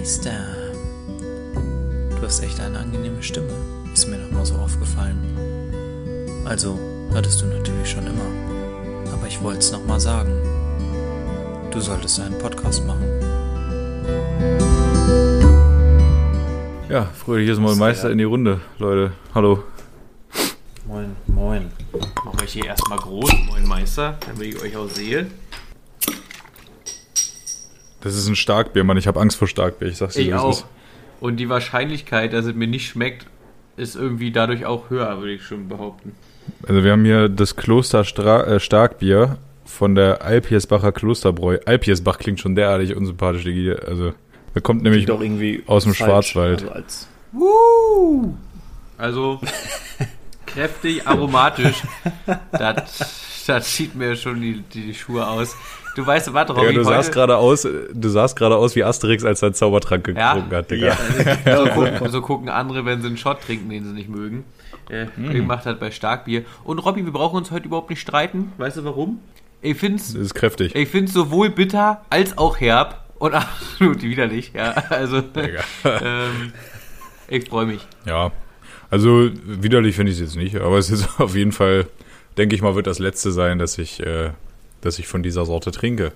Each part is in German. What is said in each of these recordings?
Meister. Du hast echt eine angenehme Stimme, ist mir noch mal so aufgefallen. Also, hattest du natürlich schon immer. Aber ich wollte es noch mal sagen. Du solltest einen Podcast machen. Ja, fröhliches Moin Meister in die Runde, Leute. Hallo. Moin, moin. Mache ich hier erstmal groß, moin Meister, damit ich euch auch sehe. Das ist ein Starkbier, Mann. Ich habe Angst vor Starkbier. Ich sag's dir, Ich auch. ist. Und die Wahrscheinlichkeit, dass es mir nicht schmeckt, ist irgendwie dadurch auch höher, würde ich schon behaupten. Also wir haben hier das Kloster Stra äh, Starkbier von der Alpiersbacher Klosterbräu. Alpiersbach klingt schon derartig unsympathisch, Digi. Also, da kommt nämlich doch irgendwie aus dem falsch, Schwarzwald. Also als Woo! Also kräftig, aromatisch. Das, das zieht mir schon die, die Schuhe aus. Du weißt, warte, Robby, Digga, du sahst gerade aus, du sahst gerade aus wie Asterix, als er einen Zaubertrank Ja? getrunken hat, Digga. Also, so, gucken, so gucken andere, wenn sie einen Shot trinken, den sie nicht mögen. Äh, Mhm. Ich macht halt bei Starkbier. Und Robby, wir brauchen uns heute überhaupt nicht streiten. Weißt du warum? Ich find's, Das ist kräftig. ich find's sowohl bitter als auch herb und absolut widerlich. Ja, also ähm, ich freue mich. Ja, also widerlich finde ich es jetzt nicht, aber es ist auf jeden Fall, denke ich mal, wird das letzte sein, dass ich, äh, dass ich von dieser Sorte trinke.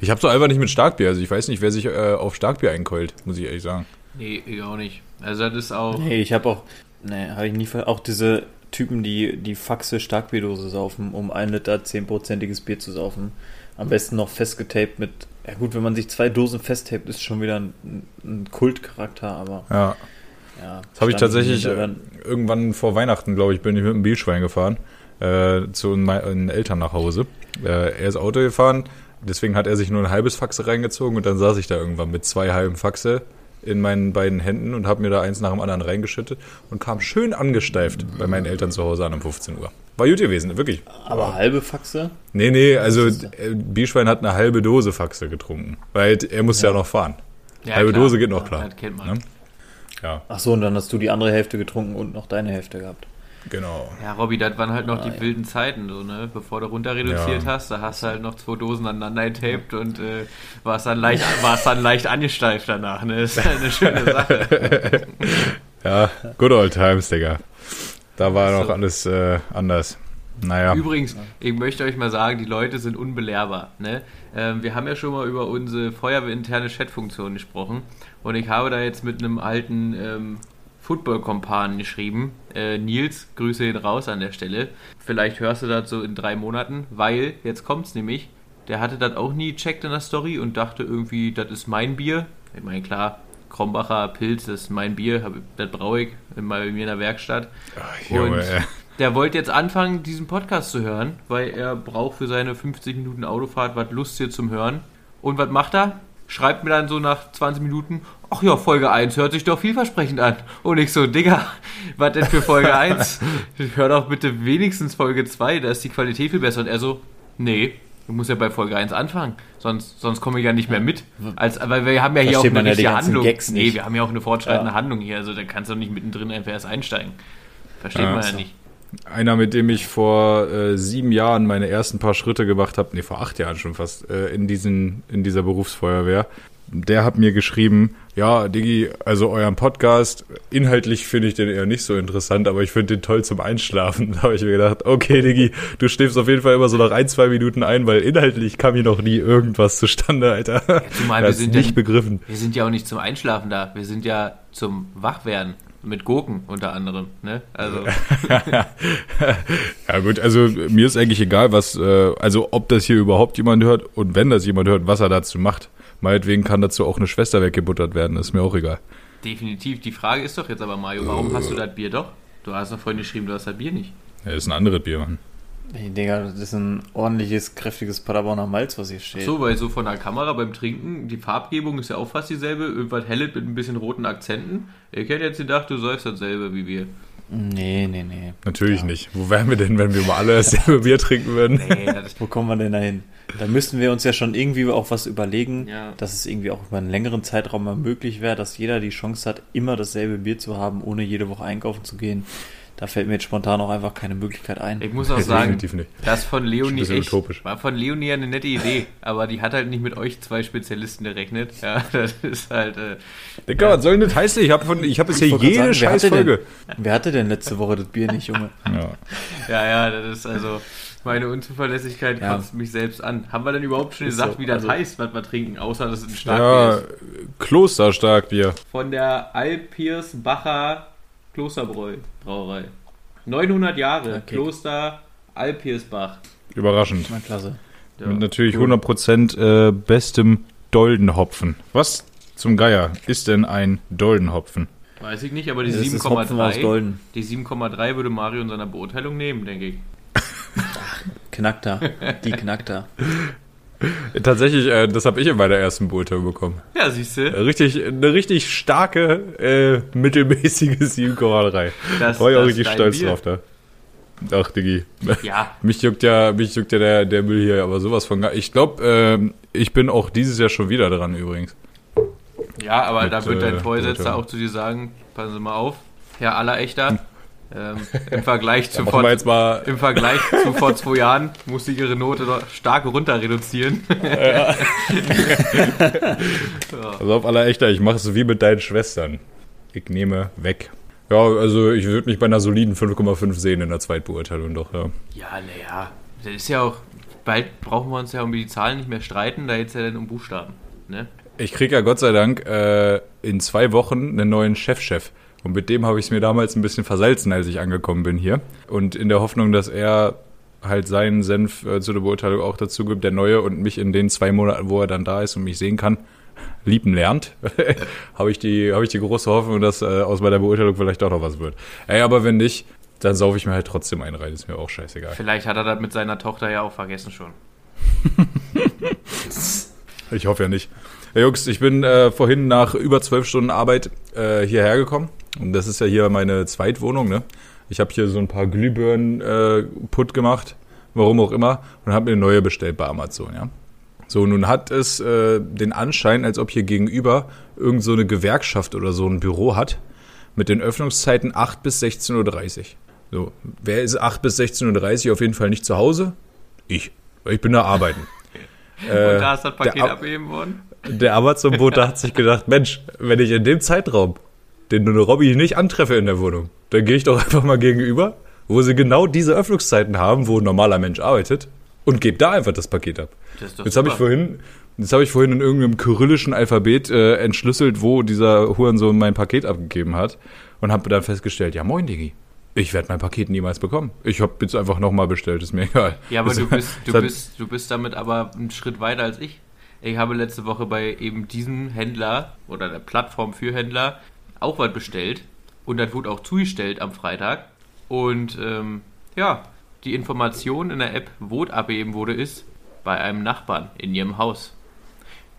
Ich habe so einfach nicht mit Starkbier, also ich weiß nicht, wer sich äh, auf Starkbier einkeult, muss ich ehrlich sagen. Nee, ich auch nicht. Also das ist auch. Nee, ich habe auch, nee, habe ich nie, ver- auch diese Typen, die die Faxe Starkbierdose saufen, um ein Liter 10%iges Bier zu saufen. Am besten noch festgetaped mit, ja gut, wenn man sich zwei Dosen festtaped, ist schon wieder ein, ein Kultcharakter, aber Ja, ja. das habe ich tatsächlich äh, irgendwann vor Weihnachten, glaube ich, bin ich mit dem Bierschwein gefahren, äh, zu meinen Eltern nach Hause. Äh, er ist Auto gefahren, deswegen hat er sich nur ein halbes Faxe reingezogen und dann saß ich da irgendwann mit zwei halben Faxe in meinen beiden Händen und habe mir da eins nach dem anderen reingeschüttet und kam schön angesteift bei meinen Eltern zu Hause an um 15 Uhr. War gut gewesen, wirklich. Aber halbe Faxe? Nee, nee, also äh, Bierschwein hat eine halbe Dose Faxe getrunken, weil er musste ja, noch fahren. Ja, halbe klar. Dose geht noch klar. Das kennt man. Ne? Ja, Ach so, und dann hast du die andere Hälfte getrunken und noch deine Hälfte gehabt. Genau. Ja, Robby, das waren halt noch die Ah, ja. wilden Zeiten, so, ne? Bevor du runter reduziert Ja. hast, da hast du halt noch zwei Dosen aneinander getaped und äh, warst dann leicht, warst dann leicht angesteift danach, ne? Das ist halt eine schöne Sache. Ja, good old times, Digga. Da war So. noch alles äh, anders. Naja, Übrigens, ich möchte euch mal sagen, die Leute sind unbelehrbar. Ne? Ähm, wir haben ja schon mal über unsere feuerwehrinterne Chatfunktion gesprochen und ich habe da jetzt mit einem alten ähm, Football-Kompanen geschrieben. Äh, Nils, Grüße ihn raus an der Stelle. Vielleicht hörst du das so in drei Monaten, weil, jetzt kommt's nämlich, der hatte das auch nie gecheckt in der Story und dachte irgendwie, das ist mein Bier. Ich meine, klar, Krombacher Pilz, das ist mein Bier, hab- das braue ich immer bei mir in der Werkstatt. Junge, und der wollte jetzt anfangen, diesen Podcast zu hören, weil er braucht für seine 50 Minuten Autofahrt was Lustiges zum Hören. Und was macht er? Schreibt mir dann so nach 20 Minuten, ach ja, Folge 1 hört sich doch vielversprechend an. Und ich so, Digga, was denn für Folge 1? Hör doch bitte wenigstens Folge 2, da ist die Qualität viel besser. Und er so, nee, du musst ja bei Folge 1 anfangen, sonst, sonst komme ich ja nicht mehr mit. Als, weil wir haben ja hier auch Versteht eine ja die richtige ganzen Handlung. Gags nee, wir haben ja auch eine fortschreitende Ja. Handlung hier, also da kannst du doch nicht mittendrin einfach erst einsteigen. Versteht Ja. man ja nicht. Einer, mit dem ich vor äh, sieben Jahren meine ersten paar Schritte gemacht habe, nee, vor acht Jahren schon fast, äh, in, diesen, in dieser Berufsfeuerwehr, der hat mir geschrieben, ja, Diggi, also euren Podcast, inhaltlich finde ich den eher nicht so interessant, aber ich finde den toll zum Einschlafen. Da habe ich mir gedacht, okay, Diggi, du schläfst auf jeden Fall immer so nach ein, zwei Minuten ein, weil inhaltlich kam hier noch nie irgendwas zustande, Alter. zumal Er wir sind ja- nicht begriffen. Wir sind ja auch nicht zum Einschlafen da, wir sind ja zum Wachwerden. Mit Gurken unter anderem, ne? Also, Ja gut, also mir ist eigentlich egal, was, äh, also ob das hier überhaupt jemand hört und wenn das jemand hört, was er dazu macht. Meinetwegen kann dazu auch eine Schwester weggebuttert werden, ist mir auch egal. definitiv. Die Frage ist doch jetzt aber, Mario, warum hast du das Bier doch? Du hast noch vorhin geschrieben, du hast das Bier nicht. Ja, ist ein anderes Bier, Mann. Ey, Digga, das ist ein ordentliches, kräftiges Paderborner Malz, was hier steht. So, weil so von der Kamera beim Trinken, die Farbgebung ist ja auch fast dieselbe, irgendwas helles mit ein bisschen roten Akzenten. Ich hätte jetzt gedacht, du säufst dasselbe wie wir. Nee, nee, nee. Natürlich nicht. Wo wären wir denn, wenn wir mal alle dasselbe Bier trinken würden? Nee, das Wo kommen wir denn dahin? Da müssten wir uns ja schon irgendwie auch was überlegen, Ja. dass es irgendwie auch über einen längeren Zeitraum mal möglich wäre, dass jeder die Chance hat, immer dasselbe Bier zu haben, ohne jede Woche einkaufen zu gehen. Da fällt mir jetzt spontan auch einfach keine Möglichkeit ein. Ich muss auch sagen, das von Leonie Ist ein bisschen echt, utopisch. war von Leonie eine nette Idee, aber die hat halt nicht mit euch zwei Spezialisten gerechnet. Ja, das ist halt, äh, Digga, was soll denn das heißen? Ich habe von, ich hier Ich jede sagen, Scheißfolge. Wer hatte denn letzte Woche das Bier nicht, Junge? Ja. ja, ja, das ist also, meine Unzuverlässigkeit Ja. kotzt mich selbst an. Haben wir denn überhaupt schon Ist gesagt, so, wie das also- heißt, was wir trinken, außer dass es ein ja, Starkbier ist? Klosterstarkbier. Von der Alpirsbacher Klosterbräu-Brauerei. 900 Jahre, Okay. Kloster Alpirsbach. Überraschend. Na klasse. Ja. Mit natürlich 100% äh, bestem Doldenhopfen. Was zum Geier ist denn ein Doldenhopfen? Weiß ich nicht, aber die Das ist Hopfen aus 7,3 Golden. die 7,3 würde Mario in seiner Beurteilung nehmen, denke ich. Knackt da. Die knackt da. Tatsächlich, äh, das habe ich in meiner ersten Beurteilung bekommen. Ja, siehst du. Richtig, eine richtig starke, äh, mittelmäßige 7,3. Das, War ich auch richtig stolz Bier. drauf da. Ach, Diggi. Ja, Mich juckt ja, mich juckt ja der, der Müll hier, aber sowas von gar. Ich glaube, ähm, ich bin auch dieses Jahr schon wieder dran übrigens. ja, aber Mit, da wird dein äh, Beurteilung. auch zu dir sagen, passen Sie mal auf, Herr Allerechter, ähm, im Vergleich zu Machen vor, im Vergleich zu vor zwei Jahren musste ich Ihre Note doch stark runter reduzieren. Also auf aller Echter, ich mache es wie mit deinen Schwestern. Ich nehme weg. Ja, also ich würde mich bei einer soliden 5,5 sehen in der Zweitbeurteilung doch, ja. Ja, naja, das ist ja auch, bald brauchen wir uns ja um die Zahlen nicht mehr streiten, da jetzt ja dann um Buchstaben. Ne? Ich krieg ja Gott sei Dank äh, in zwei Wochen einen neuen Chefchef. Und mit dem habe ich es mir damals ein bisschen versalzen, als ich angekommen bin hier. Und in der Hoffnung, dass er halt seinen Senf äh, zu der Beurteilung auch dazu gibt, der neue, und mich in den zwei Monaten, wo er dann da ist und mich sehen kann, lieben lernt, habe ich, die habe ich die große Hoffnung, dass äh, aus meiner Beurteilung vielleicht auch noch was wird. Ey, aber wenn nicht, dann saufe ich mir halt trotzdem einen rein, ist mir auch scheißegal. Vielleicht hat er das mit seiner Tochter ja auch vergessen schon. Ich hoffe ja nicht. Ja, Jungs, ich bin äh, vorhin nach über zwölf Stunden Arbeit äh, hierher gekommen. Und das ist ja hier meine Zweitwohnung, ne? Ich habe hier so ein paar Glühbirnen äh, putt gemacht, warum auch immer, und habe mir eine neue bestellt bei Amazon, ja. So, nun hat es äh, den Anschein, als ob hier gegenüber irgend so eine Gewerkschaft oder so ein Büro hat, mit den Öffnungszeiten 8 bis 16.30 Uhr. So, wer ist 8 bis 16.30 Uhr auf jeden Fall nicht zu Hause? Ich. Ich bin da arbeiten. Und da ist das Paket der Ab- abgeben worden? Der Amazon-Bote hat sich gedacht, Mensch, wenn ich in dem Zeitraum den Robby nicht antreffe in der Wohnung, dann gehe ich doch einfach mal gegenüber, wo sie genau diese Öffnungszeiten haben, wo ein normaler Mensch arbeitet, und gebe da einfach das Paket ab. Das ist doch Jetzt habe ich vorhin, jetzt habe ich vorhin in irgendeinem kyrillischen Alphabet äh, entschlüsselt, wo dieser Hurensohn mein Paket abgegeben hat und habe dann festgestellt, ja moin Digi, ich werde mein Paket niemals bekommen. Ich habe jetzt einfach nochmal bestellt, ist mir egal. Ja, aber Das- du bist, du, bist, du bist damit aber einen Schritt weiter als ich. Ich habe letzte Woche bei eben diesem Händler oder der Plattform für Händler auch was bestellt und das wurde auch zugestellt am Freitag. Und ähm, ja, die Information in der App, wo es abgegeben wurde, ist bei einem Nachbarn in ihrem Haus.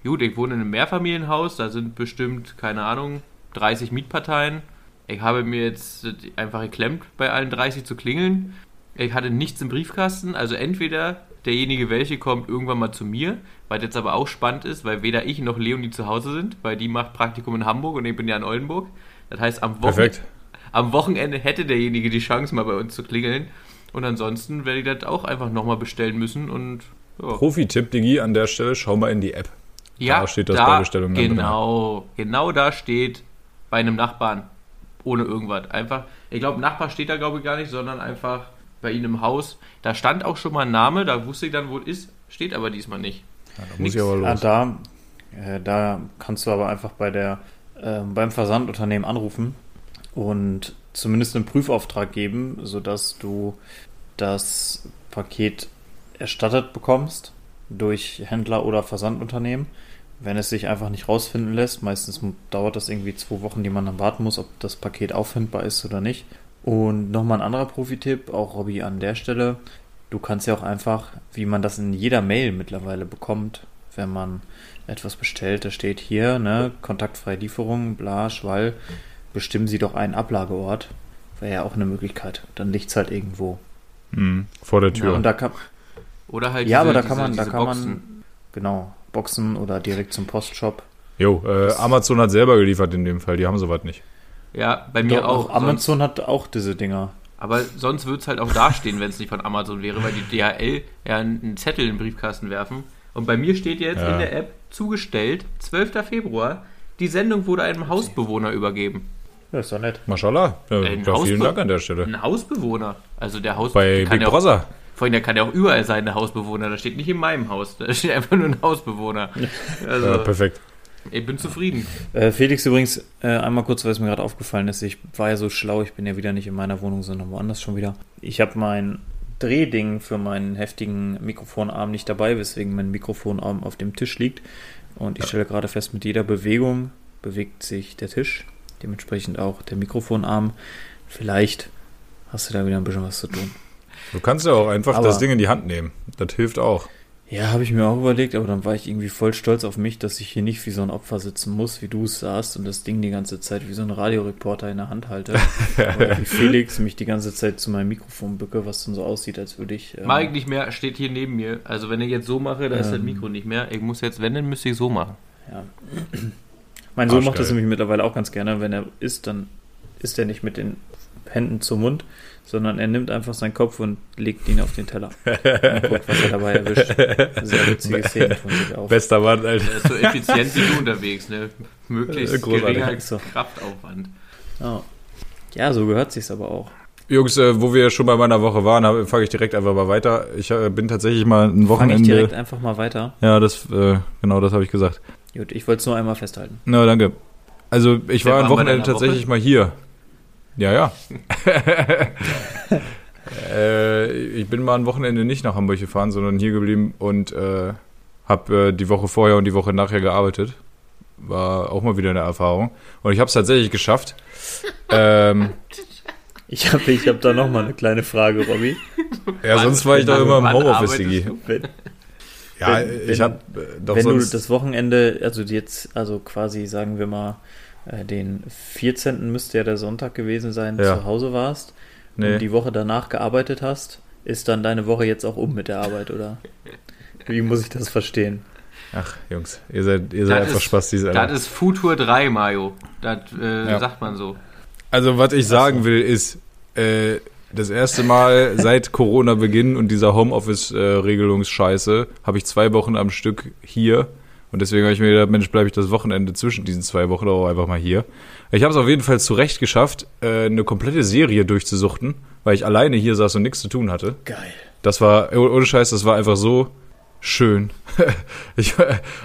Gut, ich wohne in einem Mehrfamilienhaus, da sind bestimmt, keine Ahnung, 30 Mietparteien. Ich habe mir jetzt einfach geklemmt, bei allen 30 zu klingeln. Ich hatte nichts im Briefkasten, also entweder derjenige, welche kommt irgendwann mal zu mir, was jetzt aber auch spannend ist, weil weder ich noch Leonie zu Hause sind, weil die macht Praktikum in Hamburg und ich bin ja in Oldenburg. Das heißt, am, Wochen am Wochenende hätte derjenige die Chance, mal bei uns zu klingeln. Und ansonsten werde ich das auch einfach nochmal bestellen müssen und ja. Profi-Tipp, Digi, an der Stelle, schau mal in die App. Ja, Da steht das bei Bestellung dann drin. Genau, genau da steht bei einem Nachbarn ohne irgendwas. Einfach, ich glaube, Nachbar steht da glaube ich gar nicht, sondern einfach bei ihnen im Haus. Da stand auch schon mal ein Name, da wusste ich dann, wo es ist, steht aber diesmal nicht. Ja, da muss ich aber Ah, los. da, äh, da kannst du aber einfach bei der, ähm, beim Versandunternehmen anrufen und zumindest einen Prüfauftrag geben, sodass du das Paket erstattet bekommst durch Händler oder Versandunternehmen. Wenn es sich einfach nicht rausfinden lässt, meistens dauert das irgendwie zwei Wochen, die man dann warten muss, ob das Paket auffindbar ist oder nicht. Und nochmal ein anderer Profitipp, auch Robby an der Stelle. Du kannst ja auch einfach, wie man das in jeder Mail mittlerweile bekommt, wenn man etwas bestellt, da steht hier, ne, kontaktfreie Lieferung, bla, Schwall, bestimmen Sie doch einen Ablageort. Wäre ja auch eine Möglichkeit. Dann liegt's halt irgendwo. Mhm, vor der Ja, Tür. und da kann, Oder halt ja, diese, aber da diese, kann man, da diese kann Boxen. man, genau, Boxen oder direkt zum Postshop. Jo, äh, Amazon hat selber geliefert in dem Fall, die haben sowas nicht. Ja, bei mir Doch, auch. Amazon hat auch diese Dinger. Aber sonst würde es halt auch dastehen, wenn es nicht von Amazon wäre, weil die DHL ja einen Zettel in den Briefkasten werfen. Und bei mir steht jetzt Ja. in der App zugestellt, 12. Februar, die Sendung wurde einem Hausbewohner übergeben. Ja, ist doch nett. Mashallah. Ja, ja, vielen Dank an der Stelle. Ein Hausbewohner. Also der Haus Bei Big ja Brother. Vor allem, der kann ja auch überall sein, der Hausbewohner. Da steht nicht in meinem Haus. Da steht einfach nur ein Hausbewohner. Also, Ja, perfekt. Ich bin zufrieden. Äh, Felix übrigens, äh, einmal kurz, weil es mir gerade aufgefallen ist, ich war ja so schlau, ich bin ja wieder nicht in meiner Wohnung, sondern woanders schon wieder. Ich habe mein Drehding für meinen heftigen Mikrofonarm nicht dabei, weswegen mein Mikrofonarm auf dem Tisch liegt. Und ich stelle gerade fest, mit jeder Bewegung bewegt sich der Tisch, dementsprechend auch der Mikrofonarm. Vielleicht hast du da wieder ein bisschen was zu tun. Du kannst ja auch einfach Aber- das Ding in die Hand nehmen. Das hilft auch. Ja, habe ich mir auch überlegt, aber dann war ich irgendwie voll stolz auf mich, dass ich hier nicht wie so ein Opfer sitzen muss, wie du es saßt und das Ding die ganze Zeit wie so ein Radioreporter in der Hand halte. Oder wie Felix mich die ganze Zeit zu meinem Mikrofon bücke, was dann so aussieht, als würde ich. ähm, ich nicht mehr, steht hier neben mir. Also wenn ich jetzt so mache, da ist das Ähm. Mikro nicht mehr. Ich muss jetzt, wenn, dann müsste ich so machen. ja. Mein Sohn macht das nämlich mittlerweile auch ganz gerne. Wenn er isst, dann isst er nicht mit den Händen zum Mund, sondern er nimmt einfach seinen Kopf und legt ihn auf den Teller. Und guckt, was er dabei erwischt. Sehr witzige Szenen von sich auf. Bester Mann, Alter. Der ist so effizient wie du unterwegs, ne? Möglichst Äh, großartig. geringer So. Kraftaufwand. Ja. ja, so gehört sich's aber auch. Jungs, äh, wo wir schon bei meiner Woche waren, fange ich direkt einfach mal weiter. Ich äh, bin tatsächlich mal ein Fange ich Wochenende. direkt einfach mal weiter. Ja, das, äh, genau, das habe ich gesagt. Gut, ich wollte es nur einmal festhalten. Na, danke. Also, ich Wer war ein Wochenende tatsächlich Woche? mal hier. Ja, ja. äh, ich bin mal ein Wochenende nicht nach Hamburg gefahren, sondern hier geblieben und äh, habe äh, die Woche vorher und die Woche nachher gearbeitet. War auch mal wieder eine Erfahrung. Und ich habe es tatsächlich geschafft. ähm, Ich habe ich hab da nochmal eine kleine Frage, Robby. ja, Wann- sonst war ich doch immer im Homeoffice, Digi. du? Ja, Wenn- ich habe äh, doch wenn du sonst... das Wochenende, also jetzt, also quasi sagen wir mal, äh, den 14. müsste ja der Sonntag gewesen sein, Ja. zu Hause warst nee. und die Woche danach gearbeitet hast, ist dann deine Woche jetzt auch um mit der Arbeit, oder? Wie muss ich das verstehen? Ach, Jungs, ihr seid, ihr seid Das einfach ist- Spaß, diese Das ist Futur 3, Mario. Das äh, Ja. sagt man so. Also, was ich sagen will, ist, äh, das erste Mal seit Corona-Beginn und dieser Homeoffice-Regelungsscheiße habe ich zwei Wochen am Stück hier. Und deswegen habe ich mir gedacht, Mensch, bleibe ich das Wochenende zwischen diesen zwei Wochen auch einfach mal hier. Ich habe es auf jeden Fall zurecht geschafft, äh, eine komplette Serie durchzusuchten, weil ich alleine hier saß und nichts zu tun hatte. Geil. Das war, oh- ohne Scheiß, das war einfach so schön. ich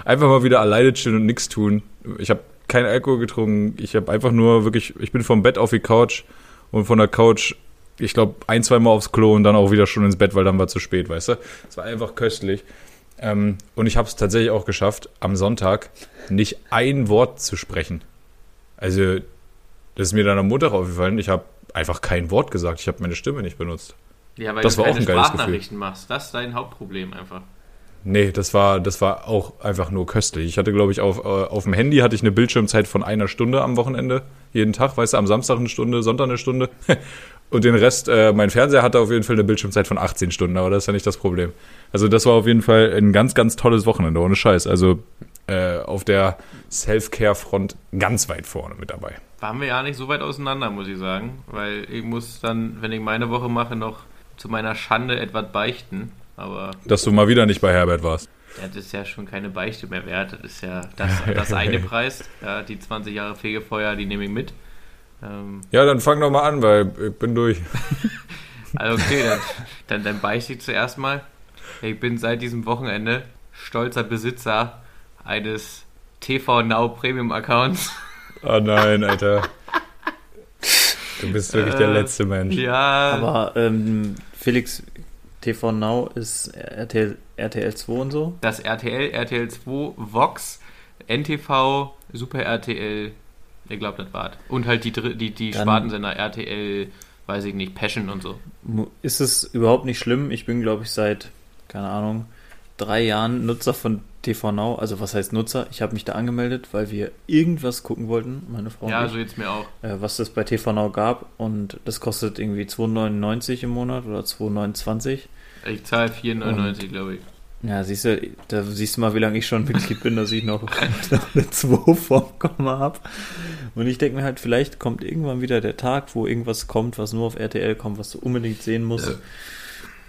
einfach mal wieder alleine chillen und nichts tun. Ich habe keinen Alkohol getrunken. Ich habe einfach nur wirklich, ich bin vom Bett auf die Couch und von der Couch, ich glaube, ein, zwei Mal aufs Klo und dann auch wieder schon ins Bett, weil dann war zu spät, weißt du? Es war einfach köstlich. Ähm, und ich habe es tatsächlich auch geschafft, am Sonntag nicht ein Wort zu sprechen. Also, das ist mir dann am Montag aufgefallen. Ich habe einfach kein Wort gesagt. Ich habe meine Stimme nicht benutzt. Ja, weil Das du war auch keine ein geiles Sprachnachrichten machst. Das ist dein Hauptproblem einfach. Nee, das war, das war auch einfach nur köstlich. Ich hatte, glaube ich, auf, äh, auf dem Handy hatte ich eine Bildschirmzeit von einer Stunde am Wochenende. Jeden Tag, weißt du, am Samstag eine Stunde, Sonntag eine Stunde. Und den Rest, äh, mein Fernseher hatte auf jeden Fall eine Bildschirmzeit von 18 Stunden, aber das ist ja nicht das Problem. Also das war auf jeden Fall ein ganz, ganz tolles Wochenende, ohne Scheiß. Also äh, auf der Self-Care-Front ganz weit vorne mit dabei. Waren wir ja nicht so weit auseinander, muss ich sagen. Weil ich muss dann, wenn ich meine Woche mache, noch zu meiner Schande etwas beichten. Aber Dass du mal wieder nicht bei Herbert warst. ja, das ist ja schon keine Beichte mehr wert. Das ist ja das, das eine Preis. Ja, die 20 Jahre Fegefeuer, die nehme ich mit. Ähm, Ja, dann fang doch mal an, weil ich bin durch. Also okay, dann, dann, dann beichte ich zuerst mal. Ich bin seit diesem Wochenende stolzer Besitzer eines TV Now Premium Accounts. Oh nein, Alter. Du bist wirklich der Äh, letzte Mensch. Ja, Aber ähm, Felix, TV Now ist RTL, RTL 2 und so. das RTL, RTL 2, Vox, NTV, Super RTL, ich glaube, das war's. Und halt die, die, die Dann- Spartensender RTL, weiß ich nicht, Passion und so. Ist es überhaupt nicht schlimm? Ich bin, glaube ich, seit, keine Ahnung, drei Jahren Nutzer von TV Now. Also was heißt Nutzer? Ich habe mich da angemeldet, weil wir irgendwas gucken wollten, meine Frau Ja, und ich, so jetzt mir auch. äh, was es bei TV Now gab. Und das kostet irgendwie 2,99 im Monat oder 2,29. Ich zahle 4,99, glaube ich. Ja, siehst du, da siehst du mal, wie lange ich schon Mitglied bin, dass ich noch, noch eine 2 vorm Komma habe. Und ich denke mir halt, vielleicht kommt irgendwann wieder der Tag, wo irgendwas kommt, was nur auf RTL kommt, was du unbedingt sehen musst.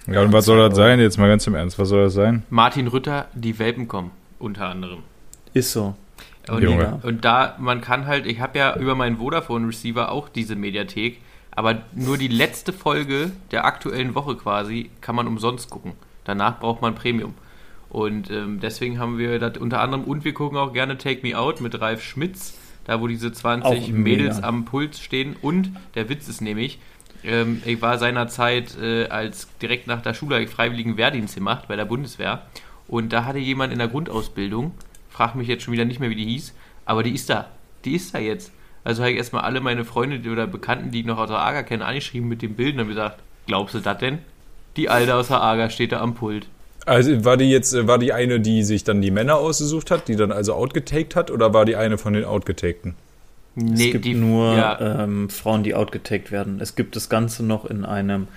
Ja, und was soll das sein? Jetzt mal ganz im Ernst, was soll das sein? Martin Rütter, die Welpen kommen, unter anderem. Ist so. Und, Junge. und da, man kann halt, ich habe ja über meinen Vodafone-Receiver auch diese Mediathek, aber nur die letzte Folge der aktuellen Woche quasi kann man umsonst gucken. Danach braucht man Premium. Und ähm, deswegen haben wir das unter anderem, und wir gucken auch gerne Take Me Out mit Ralf Schmitz, da wo diese 20 Auch Mädels am Puls stehen. Und der Witz ist nämlich, ähm, ich war seinerzeit äh, als direkt nach der Schule freiwilligen Wehrdienst gemacht bei der Bundeswehr. Und da hatte jemand in der Grundausbildung, frag mich jetzt schon wieder nicht mehr, wie die hieß, aber die ist da. Die ist da jetzt. Also habe ich erstmal alle meine Freunde die- oder Bekannten, die ich noch aus der AGA kenne, angeschrieben mit dem Bild und habe gesagt, glaubst du das denn? Die Alte aus der AGA steht da am Pult. Also war die jetzt, äh, war die eine, die sich dann die Männer ausgesucht hat, die dann also outgetaked hat, oder war die eine von den outgetakten? es gibt nur ja, ähm, Frauen, die outgetaggt werden. Es gibt das Ganze noch in einem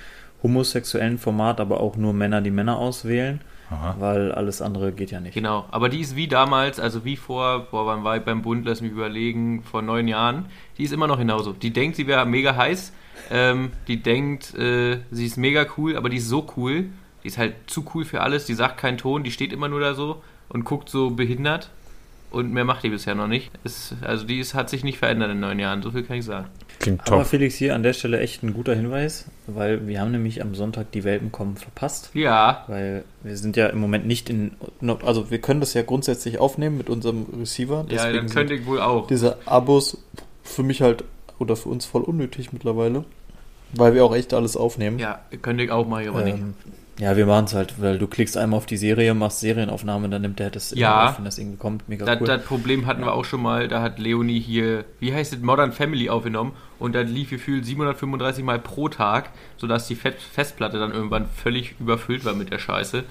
homosexuellen Format, aber auch nur Männer, die Männer auswählen, Aha. weil alles andere geht ja nicht. Genau, aber die ist wie damals, also wie vor, boah, wann war ich beim Bund, lass mich überlegen, vor neun Jahren, die ist immer noch genauso. Die denkt, sie wäre mega heiß, ähm, die denkt, äh, sie ist mega cool, aber die ist so cool, die ist halt zu cool für alles, die sagt keinen Ton, die steht immer nur da so und guckt so behindert und mehr macht die bisher noch nicht. Ist, also die ist, hat sich nicht verändert in neun Jahren, so viel kann ich sagen. Klingt Aber top. Felix, hier an der Stelle echt ein guter Hinweis, weil wir haben nämlich am Sonntag die Welpen kommen verpasst. Ja, Weil wir sind ja im Moment nicht in. Also wir können das ja grundsätzlich aufnehmen mit unserem Receiver. ja, Deswegen dann könnte ich wohl auch. diese Abos für mich halt oder für uns voll unnötig mittlerweile. Weil wir auch echt alles aufnehmen. Ja, könnte ich auch mal, aber nicht. Ähm, ja, wir machen es halt, weil du klickst einmal auf die Serie, machst Serienaufnahme, dann nimmt der das immer Ja. auf, wenn das irgendwie kommt. Mega Das, cool. das Problem hatten wir auch schon mal, da hat Leonie hier, wie heißt es, Modern Family aufgenommen und dann lief gefühlt 735 Mal pro Tag, sodass die Festplatte dann irgendwann völlig überfüllt war mit der Scheiße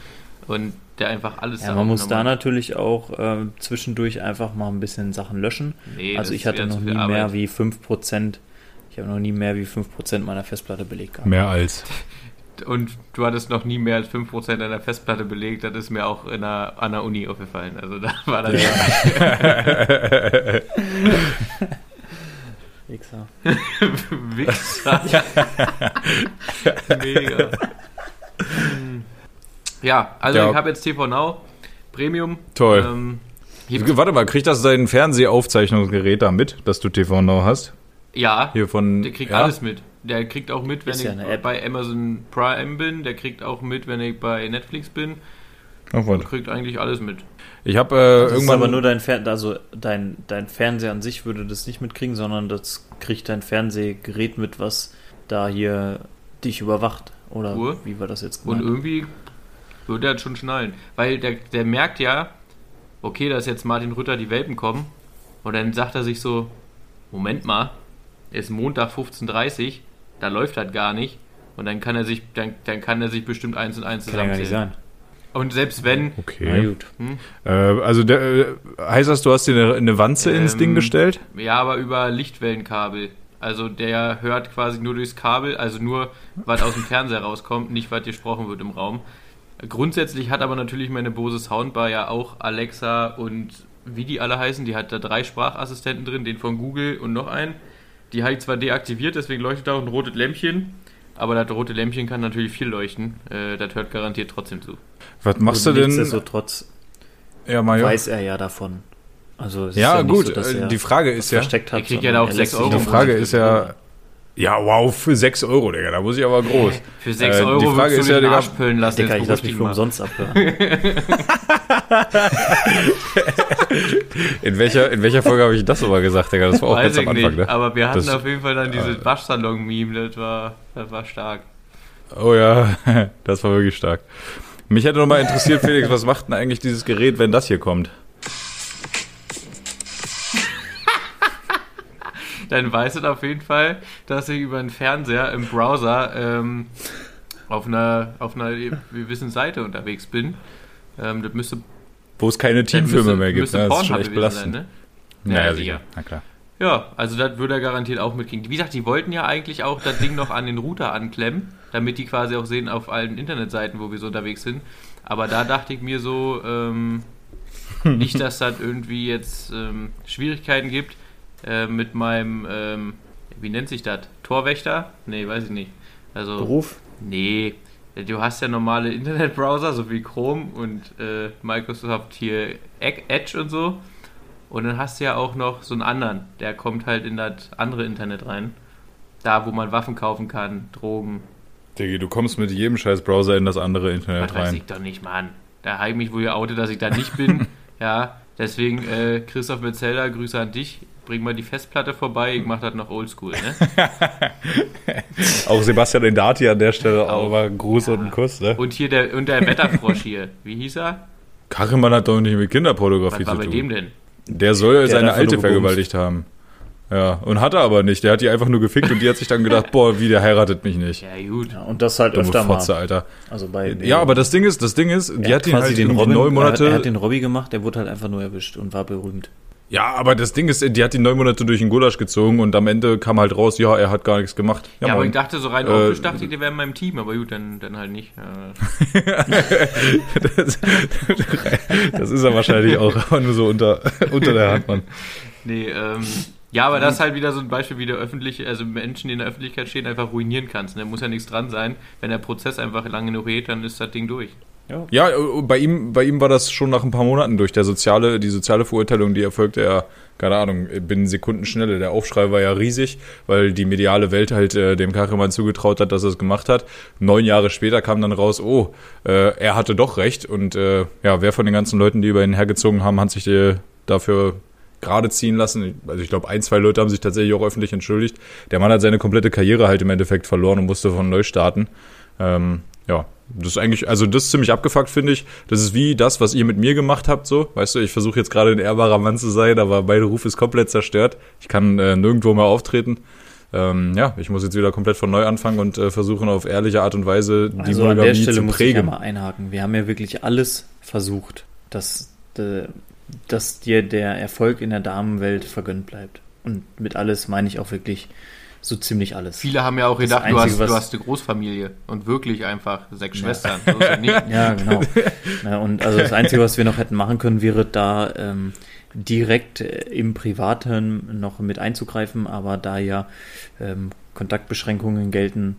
und der einfach alles ja, man muss da natürlich auch ähm, zwischendurch einfach mal ein bisschen Sachen löschen. Nee, also ich hatte noch nie mehr wie 5%. Ich habe noch nie mehr wie 5% meiner Festplatte belegt gehabt. Mehr als. Und du hattest noch nie mehr als 5% deiner Festplatte belegt, das ist mir auch in der, an der Uni aufgefallen. Also da war dann Wichser. Wichser. Mega. Hm. Ja, also Ja. ich habe jetzt TV Now, Premium. Toll. Ähm, hier, Warte mal, kriegt das dein Fernsehaufzeichnungsgerät da mit, dass du TV Now hast? ja, Hier von. der kriegt ja? alles mit. Der kriegt auch mit, wenn Ist ich ja bei Amazon Prime bin. Der kriegt auch mit, wenn ich bei Netflix bin. Ach, kriegt eigentlich alles mit. Ich habe äh, Das ist irgendwann. aber nur dein Fer also dein, dein Fernseher an sich würde das nicht mitkriegen, sondern das kriegt dein Fernsehgerät mit, was da hier dich überwacht. Oder Uhr. wie war das jetzt Und gemeint? irgendwie würde er das schon schnallen. Weil der, der merkt ja, okay, da ist jetzt Martin Rütter, die Welpen kommen. Und dann sagt er sich so, Moment mal, ist Montag 15.30 Uhr, da läuft das gar nicht. Und dann kann er sich, dann, dann kann er sich bestimmt eins und eins Kann ja gar nicht zusammenzählen. sein. Und selbst wenn, Na Okay. gut. Äh, also, der, äh, heißt das, du hast dir eine, eine Wanze ins Ähm, Ding gestellt? ja, aber über Lichtwellenkabel. Also der hört quasi nur durchs Kabel, also nur, was aus dem Fernseher rauskommt, nicht, was gesprochen wird im Raum. Grundsätzlich hat aber natürlich meine Bose Soundbar ja auch Alexa und wie die alle heißen, die hat da drei Sprachassistenten drin, den von Google und noch einen. Die habe ich zwar deaktiviert, deswegen leuchtet da auch ein rotes Lämpchen, aber das rote Lämpchen kann natürlich viel leuchten. Äh, das hört garantiert trotzdem zu. Was machst du Und denn? Nichtsdestotrotz Ja, Mario. weiß er ja davon. Also es ist Ja, nicht gut. so, dass äh, er die Frage ist ja. versteckt hat. Er kriegt ja da auch er sechs lässt sich Euro Die Frage ist ja. Ja, wow, für 6 Euro, Digga. Da muss ich aber groß. Für 6 Äh, Euro die Frage würdest ist du ja, Digga, Arsch pöllen lassen. Digga, ich lass mich für dich mal. In welcher, in welcher Folge habe ich das aber gesagt, Digga? Das war auch Weiß ganz am Anfang, nicht, ne? aber wir hatten Das- auf jeden Fall dann dieses Waschsalon-Meme, das war, das war stark. Oh ja, das war wirklich stark. Mich hätte noch mal interessiert, Felix, was macht denn eigentlich dieses Gerät, wenn das hier kommt? Dann weißt du auf jeden Fall, dass ich über einen Fernseher im Browser ähm, auf einer, auf einer gewissen Seite unterwegs bin. Ähm, das müsste, Wo es keine das Teamfilme mehr gibt. Ne? Das ist schon echt gewesen sein, belastend. ne? Naja, Ja, sicher. sicher. Na klar. Ja, also das würde er garantiert auch mitkriegen. Wie gesagt, die wollten ja eigentlich auch das Ding noch an den Router anklemmen, damit die quasi auch sehen auf allen Internetseiten, wo wir so unterwegs sind. Aber da dachte ich mir so, ähm, nicht, dass das irgendwie jetzt ähm, Schwierigkeiten gibt äh, mit meinem, ähm, wie nennt sich das? Torwächter? Nee, weiß ich nicht. Also, Beruf? Nee, du hast ja normale Internetbrowser, so wie Chrome und äh, Microsoft hier Edge und so. Und dann hast du ja auch noch so einen anderen, der kommt halt in das andere Internet rein. Da, wo man Waffen kaufen kann, Drogen. Diggi, du kommst mit jedem scheiß Browser in das andere Internet Das weiß rein. ich doch nicht, Mann. Da habe ich mich wohl geoutet, dass ich da nicht bin. ja, deswegen, äh, Christoph Metzelder, Grüße an dich. Bring mal die Festplatte vorbei, ich mach das noch oldschool, ne? Auch Sebastian Indati an der Stelle, Auch. aber Gruß und einen Kuss, ne? Und hier der, und der Wetterfrosch hier. Wie hieß er? Karimann hat doch nicht mit Kinderpornografie Was war zu bei tun. dem denn? Der soll hat seine Alte vergewaltigt haben. Ja, und hat er aber nicht. Der hat die einfach nur gefickt und die hat sich dann gedacht, boah, wie, der heiratet mich nicht. Ja, gut. Ja, und das halt Dumme öfter Fotze, mal. Alter. Also bei Ja, aber das Ding ist, das Ding ist, die er hat ihn halt den Robin, neun er, Monate. hat- er hat den Robby gemacht, der wurde halt einfach nur erwischt und war berühmt. Ja, aber das Ding ist, die hat ihn neun Monate durch den Gulasch gezogen und am Ende kam halt raus, ja, er hat gar nichts gemacht. Ja, aber Mann. ich dachte so rein Äh, optisch, dachte ich, der wäre in meinem Team, aber gut, dann, dann halt nicht. Das, das ist er wahrscheinlich auch, aber nur so unter, unter der Hand, Mann. nee, ähm, ja, aber das ist halt wieder so ein Beispiel, wie der öffentliche, also Menschen, die in der Öffentlichkeit stehen, einfach ruinieren kannst. Da muss ja nichts dran sein. Wenn der Prozess einfach lange genug geht, dann ist das Ding durch. Ja, äh, bei ihm, bei ihm war das schon nach ein paar Monaten durch. Der soziale, die soziale Verurteilung, die erfolgte ja, keine Ahnung, binnen Sekundenschnelle. Der Aufschrei war ja riesig, weil die mediale Welt halt äh, dem Kachelmann zugetraut hat, dass er es gemacht hat. Neun Jahre später kam dann raus, oh, äh, er hatte doch recht. Und äh, ja, wer von den ganzen Leuten, die über ihn hergezogen haben, hat sich äh, dafür gerade ziehen lassen. Also ich glaube, ein, zwei Leute haben sich tatsächlich auch öffentlich entschuldigt. Der Mann hat seine komplette Karriere halt im Endeffekt verloren und musste von neu starten. Ähm, ja, das ist eigentlich, also das ist ziemlich abgefuckt, finde ich. Das ist wie das, was ihr mit mir gemacht habt, so. Weißt du, ich versuche jetzt gerade ein ehrbarer Mann zu sein, aber mein Ruf ist komplett zerstört. Ich kann äh, nirgendwo mehr auftreten. Ähm, ja, ich muss jetzt wieder komplett von neu anfangen und äh, versuchen auf ehrliche Art und Weise die Also an der Monogamie Stelle zu muss ich ja prägen. mal einhaken. Wir haben ja wirklich alles versucht, dass, äh, dass dir der Erfolg in der Damenwelt vergönnt bleibt. Und mit alles meine ich auch wirklich so ziemlich alles. Viele haben ja auch gedacht, du, Einzige, hast, was- du hast eine Großfamilie und wirklich einfach sechs Schwestern. Es nicht. Ja, genau. ja, und also das Einzige, was wir noch hätten machen können, wäre da ähm, direkt äh, im Privaten noch mit einzugreifen, aber da ja ähm, Kontaktbeschränkungen gelten,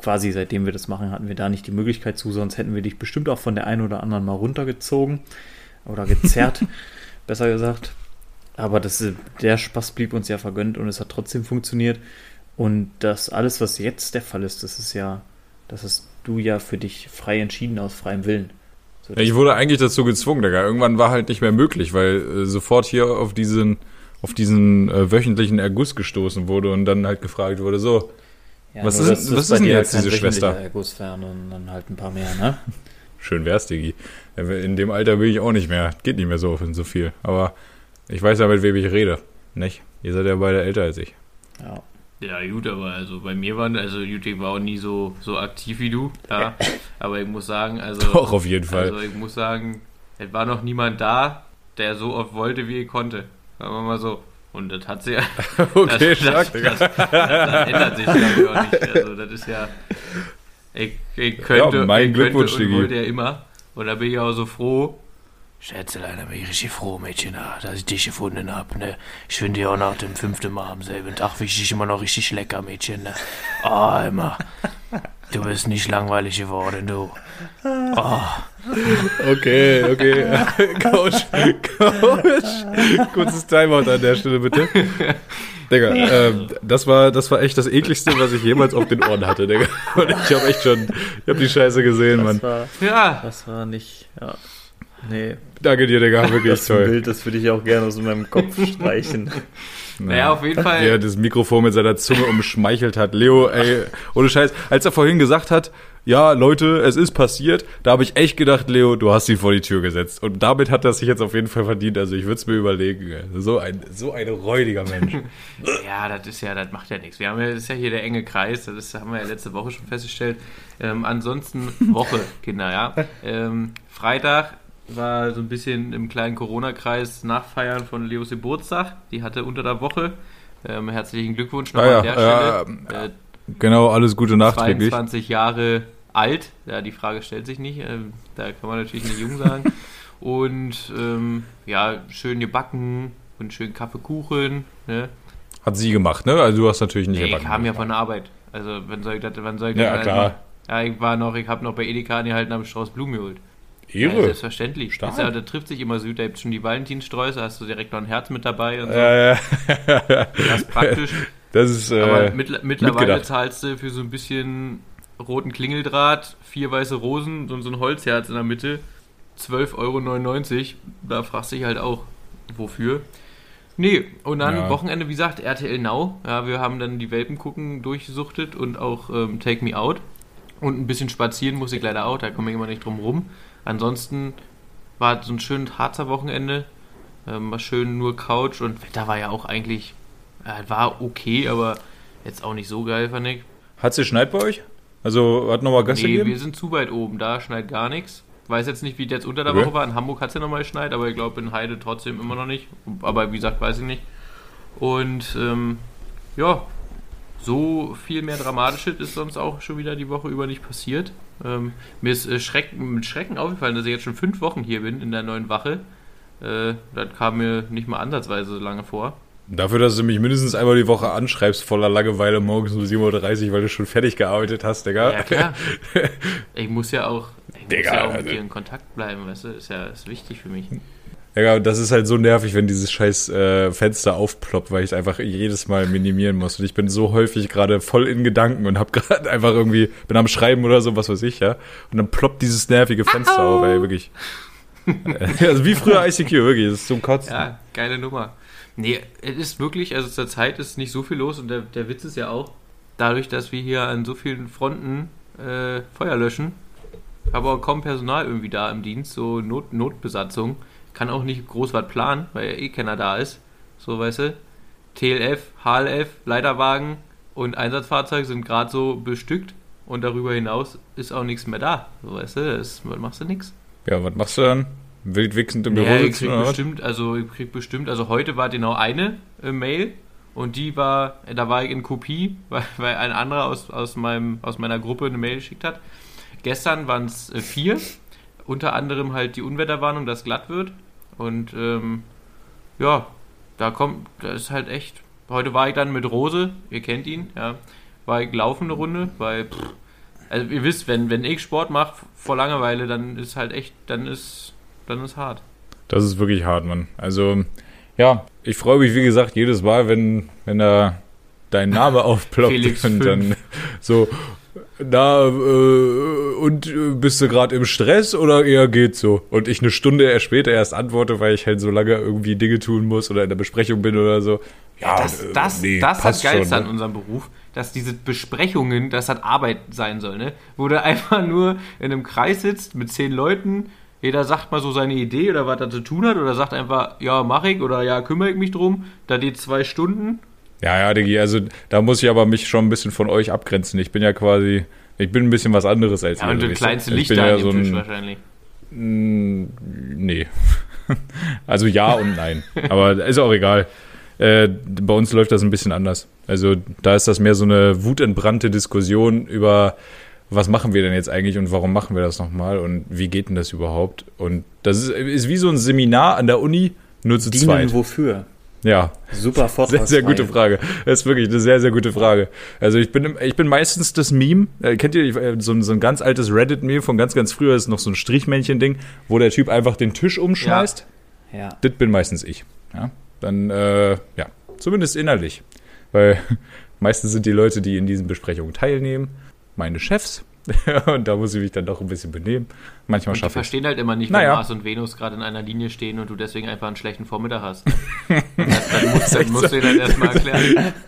quasi seitdem wir das machen, hatten wir da nicht die Möglichkeit zu, sonst hätten wir dich bestimmt auch von der einen oder anderen mal runtergezogen oder gezerrt, besser gesagt. Aber das, äh, der Spaß blieb uns ja vergönnt und es hat trotzdem funktioniert. Und das alles, was jetzt der Fall ist, das ist ja, das hast du ja für dich frei entschieden aus freiem Willen. So, Ja, ich wurde eigentlich dazu gezwungen, Digga. Irgendwann war halt nicht mehr möglich, weil äh, sofort hier auf diesen, auf diesen äh, wöchentlichen Erguss gestoßen wurde und dann halt gefragt wurde, so, ja, was ist- was ist denn jetzt diese Schwester? Erguss wären und dann halt ein paar mehr, ne? schön wär's, Digi. In dem Alter bin ich auch nicht mehr. Geht nicht mehr so, so viel. Aber ich weiß ja, mit wem ich rede. Nicht? Ihr seid ja beide älter als ich. Ja. Ja, gut, aber also bei mir waren, also ich war auch nie so, so aktiv wie du, ja. Aber ich muss sagen, also. Doch, auf jeden Fall. Also ich muss sagen, es war noch niemand da, der so oft wollte, wie ich konnte. Sagen wir mal so. Und das hat sich ja. okay, das, stark, das, Digga. das, das, ändert sich, glaube ich, auch nicht. Also das ist ja. Ich, ich könnte, Ja, mein ich Glückwunsch, könnte und wollte ja immer. Und da bin ich auch so froh. Schätzelein, bin ich richtig froh, Mädchen, ah, dass ich dich gefunden habe. Ne? Ich finde dich auch nach dem fünften Mal am selben Tag finde ich dich immer noch richtig lecker, Mädchen. Ne? Oh, immer. Du bist nicht langweilig geworden, du. Oh. Okay, okay. Coach, Coach. Kurzes Timeout an der Stelle, bitte. Digga, ähm, das war, das war echt das ekligste, was ich jemals auf den Ohren hatte, Digga. Und ich habe echt schon, ich habe die Scheiße gesehen, Mann. Das war, Ja, das war nicht, ja. Nee, Danke dir, Digga, wirklich das ist ein toll. Bild, das würde ich auch gerne aus meinem Kopf streichen. naja, auf jeden Fall. Wie er das Mikrofon mit seiner Zunge umschmeichelt hat. Leo, ey, ohne Scheiß. Als er vorhin gesagt hat, ja, Leute, es ist passiert, da habe ich echt gedacht, Leo, du hast ihn vor die Tür gesetzt. Und damit hat er sich jetzt auf jeden Fall verdient. Also ich würde es mir überlegen. So ein, so ein räudiger Mensch. Ja, das ist ja, das macht ja nichts. Wir haben ja, das ist ja hier der enge Kreis, das ist, haben wir ja letzte Woche schon festgestellt. Ähm, ansonsten Woche, Kinder, ja. Ähm, Freitag war so ein bisschen im kleinen Corona-Kreis Nachfeiern von Leos Geburtstag. Die hatte unter der Woche. Ähm, herzlichen Glückwunsch nochmal Ah an ja, der ja, Stelle. Äh, Genau, alles Gute nachträglich. 22 Jahre alt. Ja, die Frage stellt sich nicht. Äh, da kann man natürlich nicht jung sagen. Und ähm, ja, schön gebacken und schön Kaffeekuchen. Ne? Hat sie gemacht, ne? Also du hast natürlich nicht Nee, ich gebacken. kam ja von der Arbeit. Also, wann soll ich das, wann soll ich Ja, klar. Ja, ich war noch, ich habe noch bei Edeka angehalten, habe Strauß Blumen geholt. Ja, Ehre. selbstverständlich. Stark. Ist ja, da trifft sich immer so, da gibt schon die Valentinsträuße, hast du direkt noch ein Herz mit dabei und so. Ja, ja. Das ist praktisch. Das ist, Aber äh, mittler- mittlerweile mitgedacht. zahlst du für so ein bisschen roten Klingeldraht, vier weiße Rosen und so ein Holzherz in der Mitte 12,99 Euro. Da fragst du dich halt auch, wofür. Nee, und dann Ja. Wochenende, wie gesagt, RTL Now. Ja, wir haben dann die Welpen gucken durchgesuchtet und auch ähm, Take Me Out. Und ein bisschen spazieren muss ich leider auch, da komme ich immer nicht drum rum. Ansonsten war so ein schönes Harzer Wochenende. Ähm, war schön nur Couch und Wetter war ja auch eigentlich, äh, war okay, aber jetzt auch nicht so geil, fand ich. Hat's geschneit bei euch? Also hat nochmal Gas Nee, gegeben? wir sind zu weit oben, da schneit gar nichts. Weiß jetzt nicht, wie es jetzt unter der Okay. Woche war. In Hamburg hat es ja nochmal geschneit, aber ich glaube in Heide trotzdem immer noch nicht. Aber wie gesagt, weiß ich nicht. Und ähm, ja, so viel mehr Dramatisches ist sonst auch schon wieder die Woche über nicht passiert. Ähm, mir ist äh, Schrecken, mit Schrecken aufgefallen, dass ich jetzt schon fünf Wochen hier bin in der neuen Wache. Äh, das kam mir nicht mal ansatzweise so lange vor. Dafür, dass du mich mindestens einmal die Woche anschreibst, voller Langeweile morgens um 7.30 Uhr, weil du schon fertig gearbeitet hast, Digga. Ja, klar. Ich muss ja auch, ich muss Digga, ja auch mit also- dir in Kontakt bleiben, weißt du? Ist ja ist wichtig für mich. Digga, das ist halt so nervig, wenn dieses scheiß äh, Fenster aufploppt, weil ich einfach jedes Mal minimieren muss. Und ich bin so häufig gerade voll in Gedanken und hab gerade einfach irgendwie, bin am Schreiben oder so, was weiß ich, ja. Und dann ploppt dieses nervige Fenster auf, ey, wirklich. also wie früher ICQ, wirklich, das ist zum Kotzen. Ja, geile Nummer. Nee, es ist wirklich, also zur Zeit ist nicht so viel los und der, der Witz ist ja auch, dadurch, dass wir hier an so vielen Fronten äh, Feuer löschen, aber auch kaum Personal irgendwie da im Dienst, so Not, Notbesatzung, kann auch nicht groß was planen, weil ja eh keiner da ist. So, weißt du, TLF, HLF, Leiterwagen und Einsatzfahrzeug sind gerade so bestückt und darüber hinaus ist auch nichts mehr da. So, weißt du, das machst du nix. Ja, was machst du dann? Wild wichsend im Ja, Büro ich sitzen krieg oder was? bestimmt, also ich krieg bestimmt, also heute war genau eine äh, Mail und die war, da war ich in Kopie, weil, weil ein anderer aus, aus, meinem, aus meiner Gruppe eine Mail geschickt hat. Gestern waren es äh, vier, unter anderem halt die Unwetterwarnung, dass glatt wird und ähm, ja, da kommt, da ist halt echt, heute war ich dann mit Rose, ihr kennt ihn, ja, war ich laufen eine Runde, weil, pff, also ihr wisst, wenn, wenn ich Sport mache vor Langeweile, dann ist halt echt, dann ist, dann ist hart. Das ist wirklich hart, Mann. Also, ja, ich freue mich, wie gesagt, jedes Mal, wenn, wenn da dein Name aufploppt Felix und fünf. dann so, na, äh, und äh, bist du gerade im Stress oder eher geht so? Und ich eine Stunde später erst antworte, weil ich halt so lange irgendwie Dinge tun muss oder in der Besprechung bin oder so. Ja, das, äh, das, nee, das passt hat geilste schon, an ne? unserem Beruf, dass diese Besprechungen, das hat Arbeit sein soll, ne? Wo du einfach nur in einem Kreis sitzt mit zehn Leuten, jeder sagt mal so seine Idee oder was er zu tun hat oder sagt einfach, ja, mach ich oder ja, kümmere ich mich drum. Da geht zwei Stunden. Ja, ja, Diggi, also da muss ich aber mich schon ein bisschen von euch abgrenzen. Ich bin ja quasi, ich bin ein bisschen was anderes als Ja, ihr. und so, das kleinste Ich Licht bin da ja so Tisch ein, wahrscheinlich. Mm, Nee. Also ja und nein. Aber ist auch egal. Äh, bei uns läuft das ein bisschen anders. Also da ist das mehr so eine wutentbrannte Diskussion über, was machen wir denn jetzt eigentlich und warum machen wir das nochmal und wie geht denn das überhaupt? Und das ist, ist wie so ein Seminar an der Uni, nur zu Dienen zweit. wofür? Ja, Super sehr, Vortragsreihe. sehr gute Frage. Das ist wirklich eine sehr, sehr gute Frage. Also ich bin, ich bin meistens das Meme. Äh, kennt ihr äh, so, ein- so ein ganz altes Reddit-Meme von ganz, ganz früher? Das ist noch so ein Strichmännchen-Ding, wo der Typ einfach den Tisch umschmeißt. Ja. Das bin meistens ich. Ja? Dann, äh, ja, zumindest innerlich. Weil meistens sind die Leute, die in diesen Besprechungen teilnehmen, meine Chefs. und da muss ich mich dann doch ein bisschen benehmen. Manchmal die schaffe ich verstehen halt immer nicht, Naja. wenn Mars und Venus gerade in einer Linie stehen und du deswegen einfach einen schlechten Vormittag hast. dann musst, dann musst du dir das erstmal erklären.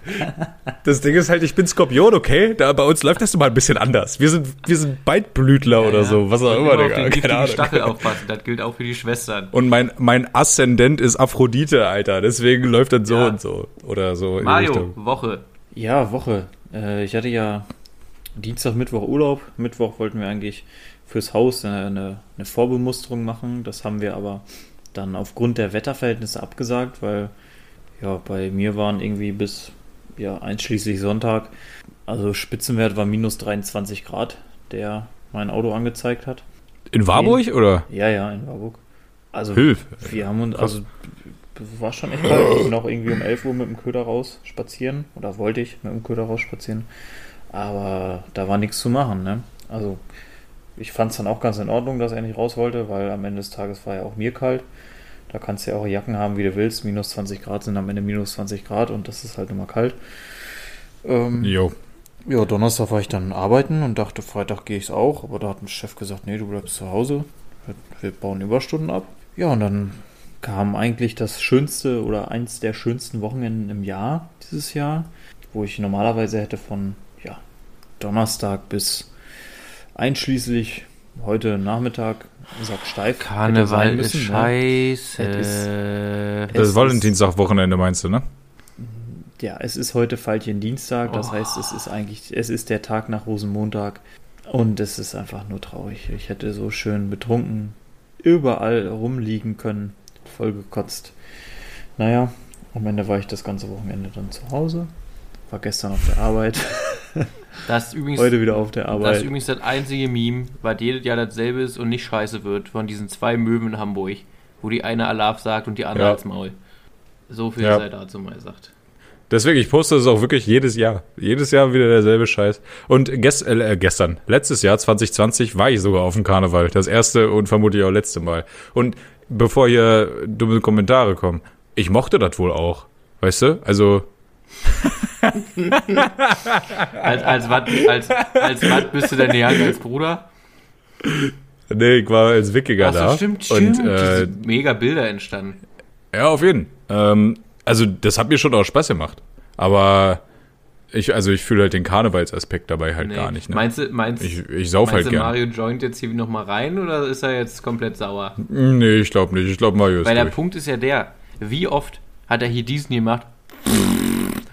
Das Ding ist halt, ich bin Skorpion, okay? Da bei uns läuft das mal ein bisschen anders. Wir sind, wir sind Beitblütler oder Ja, so, was auch immer, auf Digga. den Keine Ahnung. Stachel aufpassen. Das gilt auch für die Schwestern. Und mein, mein Aszendent ist Aphrodite, Alter. Deswegen läuft das so Ja. und so. Oder so die Mario. Woche. Ja, Woche. Äh, ich hatte ja Dienstag, Mittwoch Urlaub. Mittwoch wollten wir eigentlich fürs Haus eine, eine, Vorbemusterung machen. Das haben wir aber dann aufgrund der Wetterverhältnisse abgesagt, weil ja, bei mir waren irgendwie bis ja, einschließlich Sonntag, also Spitzenwert war minus 23 Grad. der mein Auto angezeigt hat. In Warburg oder? Ja, ja, in Warburg. Also Hilf. wir haben uns, also war schon echt kalt. Ich bin auch irgendwie um 11 Uhr mit dem Köder raus spazieren. Oder wollte ich mit dem Köder raus spazieren. Aber da war nichts zu machen, ne? Also ich fand es dann auch ganz in Ordnung, dass er nicht raus wollte, weil am Ende des Tages war ja auch mir kalt. Da kannst du ja auch Jacken haben, wie du willst. Minus 20 Grad sind am Ende minus 20 Grad und das ist halt immer kalt. Ähm, Jo. ja, Donnerstag war ich dann arbeiten und dachte, Freitag gehe ich auch. Aber da hat mein Chef gesagt, nee, du bleibst zu Hause. Wir, bauen Überstunden ab. Ja, und dann kam eigentlich das schönste oder eins der schönsten Wochenenden im Jahr dieses Jahr, wo ich normalerweise hätte von Donnerstag bis einschließlich heute Nachmittag, sag steif, Karneval sein ist müssen, ne? scheiße. Es ist- Das Es Valentinstag-Wochenende meinst du, ne? Ja, es ist heute Dienstag, das Oh. heißt, es ist eigentlich, es ist der Tag nach Rosenmontag und es ist einfach nur traurig. Ich hätte so schön betrunken überall rumliegen können, voll gekotzt. Naja, am Ende war ich das ganze Wochenende dann zu Hause, war gestern auf der Arbeit, Das ist übrigens, heute wieder auf der das ist Arbeit. übrigens das einzige Meme, was jedes Jahr dasselbe ist und nicht scheiße wird, von diesen zwei Möwen in Hamburg, wo die eine Alaf sagt und die andere Ja. als Maul. So viel Ja. sei dazu mal gesagt. Deswegen, ich poste das auch wirklich jedes Jahr. Jedes Jahr wieder derselbe Scheiß. Und gest, äh, gestern, letztes Jahr, 2020, war ich sogar auf dem Karneval. Das erste und vermutlich auch letzte Mal. Und bevor hier dumme Kommentare kommen, ich mochte das wohl auch. Weißt du? Also, Als, als was als, als wat bist du denn näher als Bruder? nee, ich war als Wikinger Ach so, da. stimmt, stimmt. Und, äh, mega Bilder entstanden. ja, auf jeden. Ähm, also, das hat mir schon auch Spaß gemacht. Aber ich, also ich fühle halt den Karnevalsaspekt dabei halt Nee. gar nicht. Ne? Meinst du, meinst, ich, ich sauf halt meinst du, gern. Mario joint jetzt hier nochmal rein oder ist er jetzt komplett sauer? Nee, ich glaube nicht. Ich glaube, Mario ist Weil der durch. Punkt ist ja der, wie oft hat er hier diesen gemacht?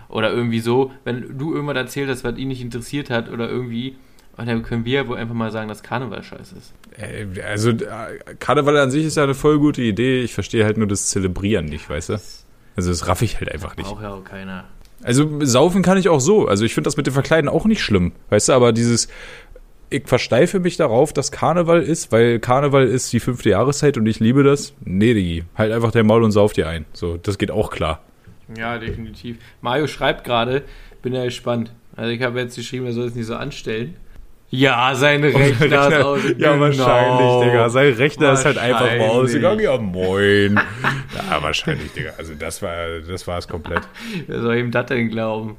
Oder irgendwie so, wenn du irgendwann erzählt hast, was ihn nicht interessiert hat oder irgendwie, und dann können wir ja wohl einfach mal sagen, dass Karneval scheiße ist. Äh, Also, äh, Karneval an sich ist ja eine voll gute Idee. Ich verstehe halt nur das Zelebrieren nicht, weißt du? Also, das raff ich halt einfach nicht. Braucht ja auch keiner. Also, saufen kann ich auch so. Also, ich finde das mit dem Verkleiden auch nicht schlimm, weißt du? Aber dieses, ich versteife mich darauf, dass Karneval ist, weil Karneval ist die fünfte Jahreszeit und ich liebe das. Nee, Digi, halt einfach dein Maul und sauf dir ein. So, das geht auch klar. Ja, definitiv. Mario schreibt gerade, bin ja gespannt. Also ich habe jetzt geschrieben, er soll es nicht so anstellen. Ja, sein Rechner ist aus. Ja, wahrscheinlich, Digga. Sein Rechner ist halt einfach mal ausgegangen. Ja, moin. ja, wahrscheinlich, Digga. Also, das war, das war es komplett. Wer soll ihm das denn glauben?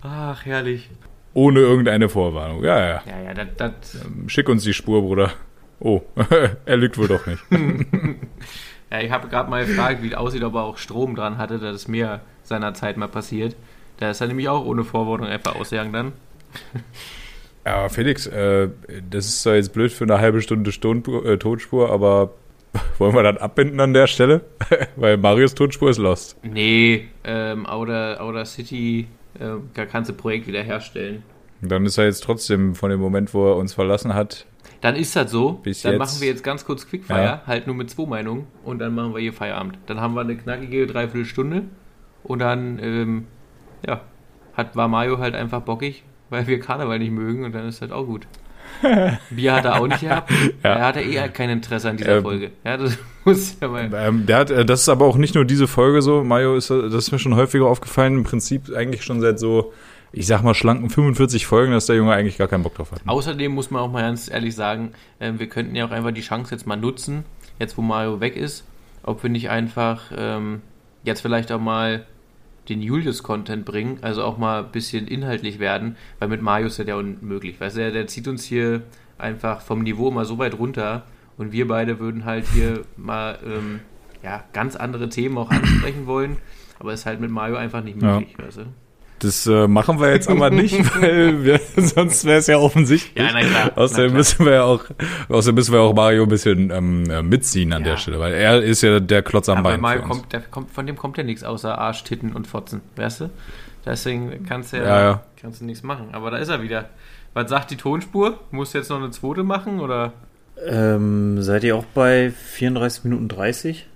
Ach, herrlich. Ohne irgendeine Vorwarnung. Ja, ja. Ja, ja, das, Schick uns die Spur, Bruder. Oh, er lügt wohl doch nicht. ja ich habe gerade mal gefragt, wie es aussieht, ob er auch Strom dran hatte. Das ist mir seinerzeit mal passiert. Da ist er nämlich auch ohne Vorwarnung einfach ausgegangen dann. Ja, Felix, äh, das ist zwar jetzt blöd für eine halbe Stunde Stonspur, äh, Tonspur, aber wollen wir dann abbinden an der Stelle? Weil Marius Tonspur ist lost. Nee, ähm, Outer, Outer City, äh, da kannst du Projekt wiederherstellen. Dann ist er jetzt trotzdem von dem Moment, wo er uns verlassen hat. Dann ist das so. Bis dann jetzt- machen wir jetzt ganz kurz Quickfire, Ja. halt nur mit zwei Meinungen und dann machen wir hier Feierabend. Dann haben wir eine knackige Dreiviertelstunde und dann, ähm, ja, hat, war Mario halt einfach bockig, weil wir Karneval nicht mögen und dann ist das auch gut. Bier hat er auch nicht gehabt. Ja. Er hatte eh kein Interesse an dieser Ähm, Folge. Ja, das muss ja mal. Ähm, der hat, äh, das ist aber auch nicht nur diese Folge so. Mario ist, das ist mir schon häufiger aufgefallen. Im Prinzip eigentlich schon seit so, ich sag mal, schlanken 45 Folgen, dass der Junge eigentlich gar keinen Bock drauf hat. Außerdem muss man auch mal ganz ehrlich sagen, ähm, wir könnten ja auch einfach die Chance jetzt mal nutzen, jetzt wo Mario weg ist, ob wir nicht einfach ähm, jetzt vielleicht auch mal den Julius-Content bringen, also auch mal ein bisschen inhaltlich werden, weil mit Mario ist das ja unmöglich. Weißt du, der, der zieht uns hier einfach vom Niveau mal so weit runter und wir beide würden halt hier mal ähm, ja, ganz andere Themen auch ansprechen wollen, aber ist halt mit Mario einfach nicht Ja. möglich, weißt du? Das äh, machen wir jetzt aber nicht, weil wir, sonst wäre es ja offensichtlich. Ja, na klar, na Außerdem klar. müssen wir ja auch, außerdem müssen wir auch Mario ein bisschen ähm, äh, mitziehen an Ja. der Stelle, weil er ist ja der Klotz am Aber Bein. Mario für uns. kommt, der kommt, von dem kommt ja nichts außer Arsch, Titten und Fotzen, weißt du? Deswegen kannst du ja, Ja, ja. Kannst du nichts machen. Aber da ist er wieder. Was sagt die Tonspur? Musst du jetzt noch eine zweite machen oder? Ähm, seid ihr auch bei 34 Minuten 30?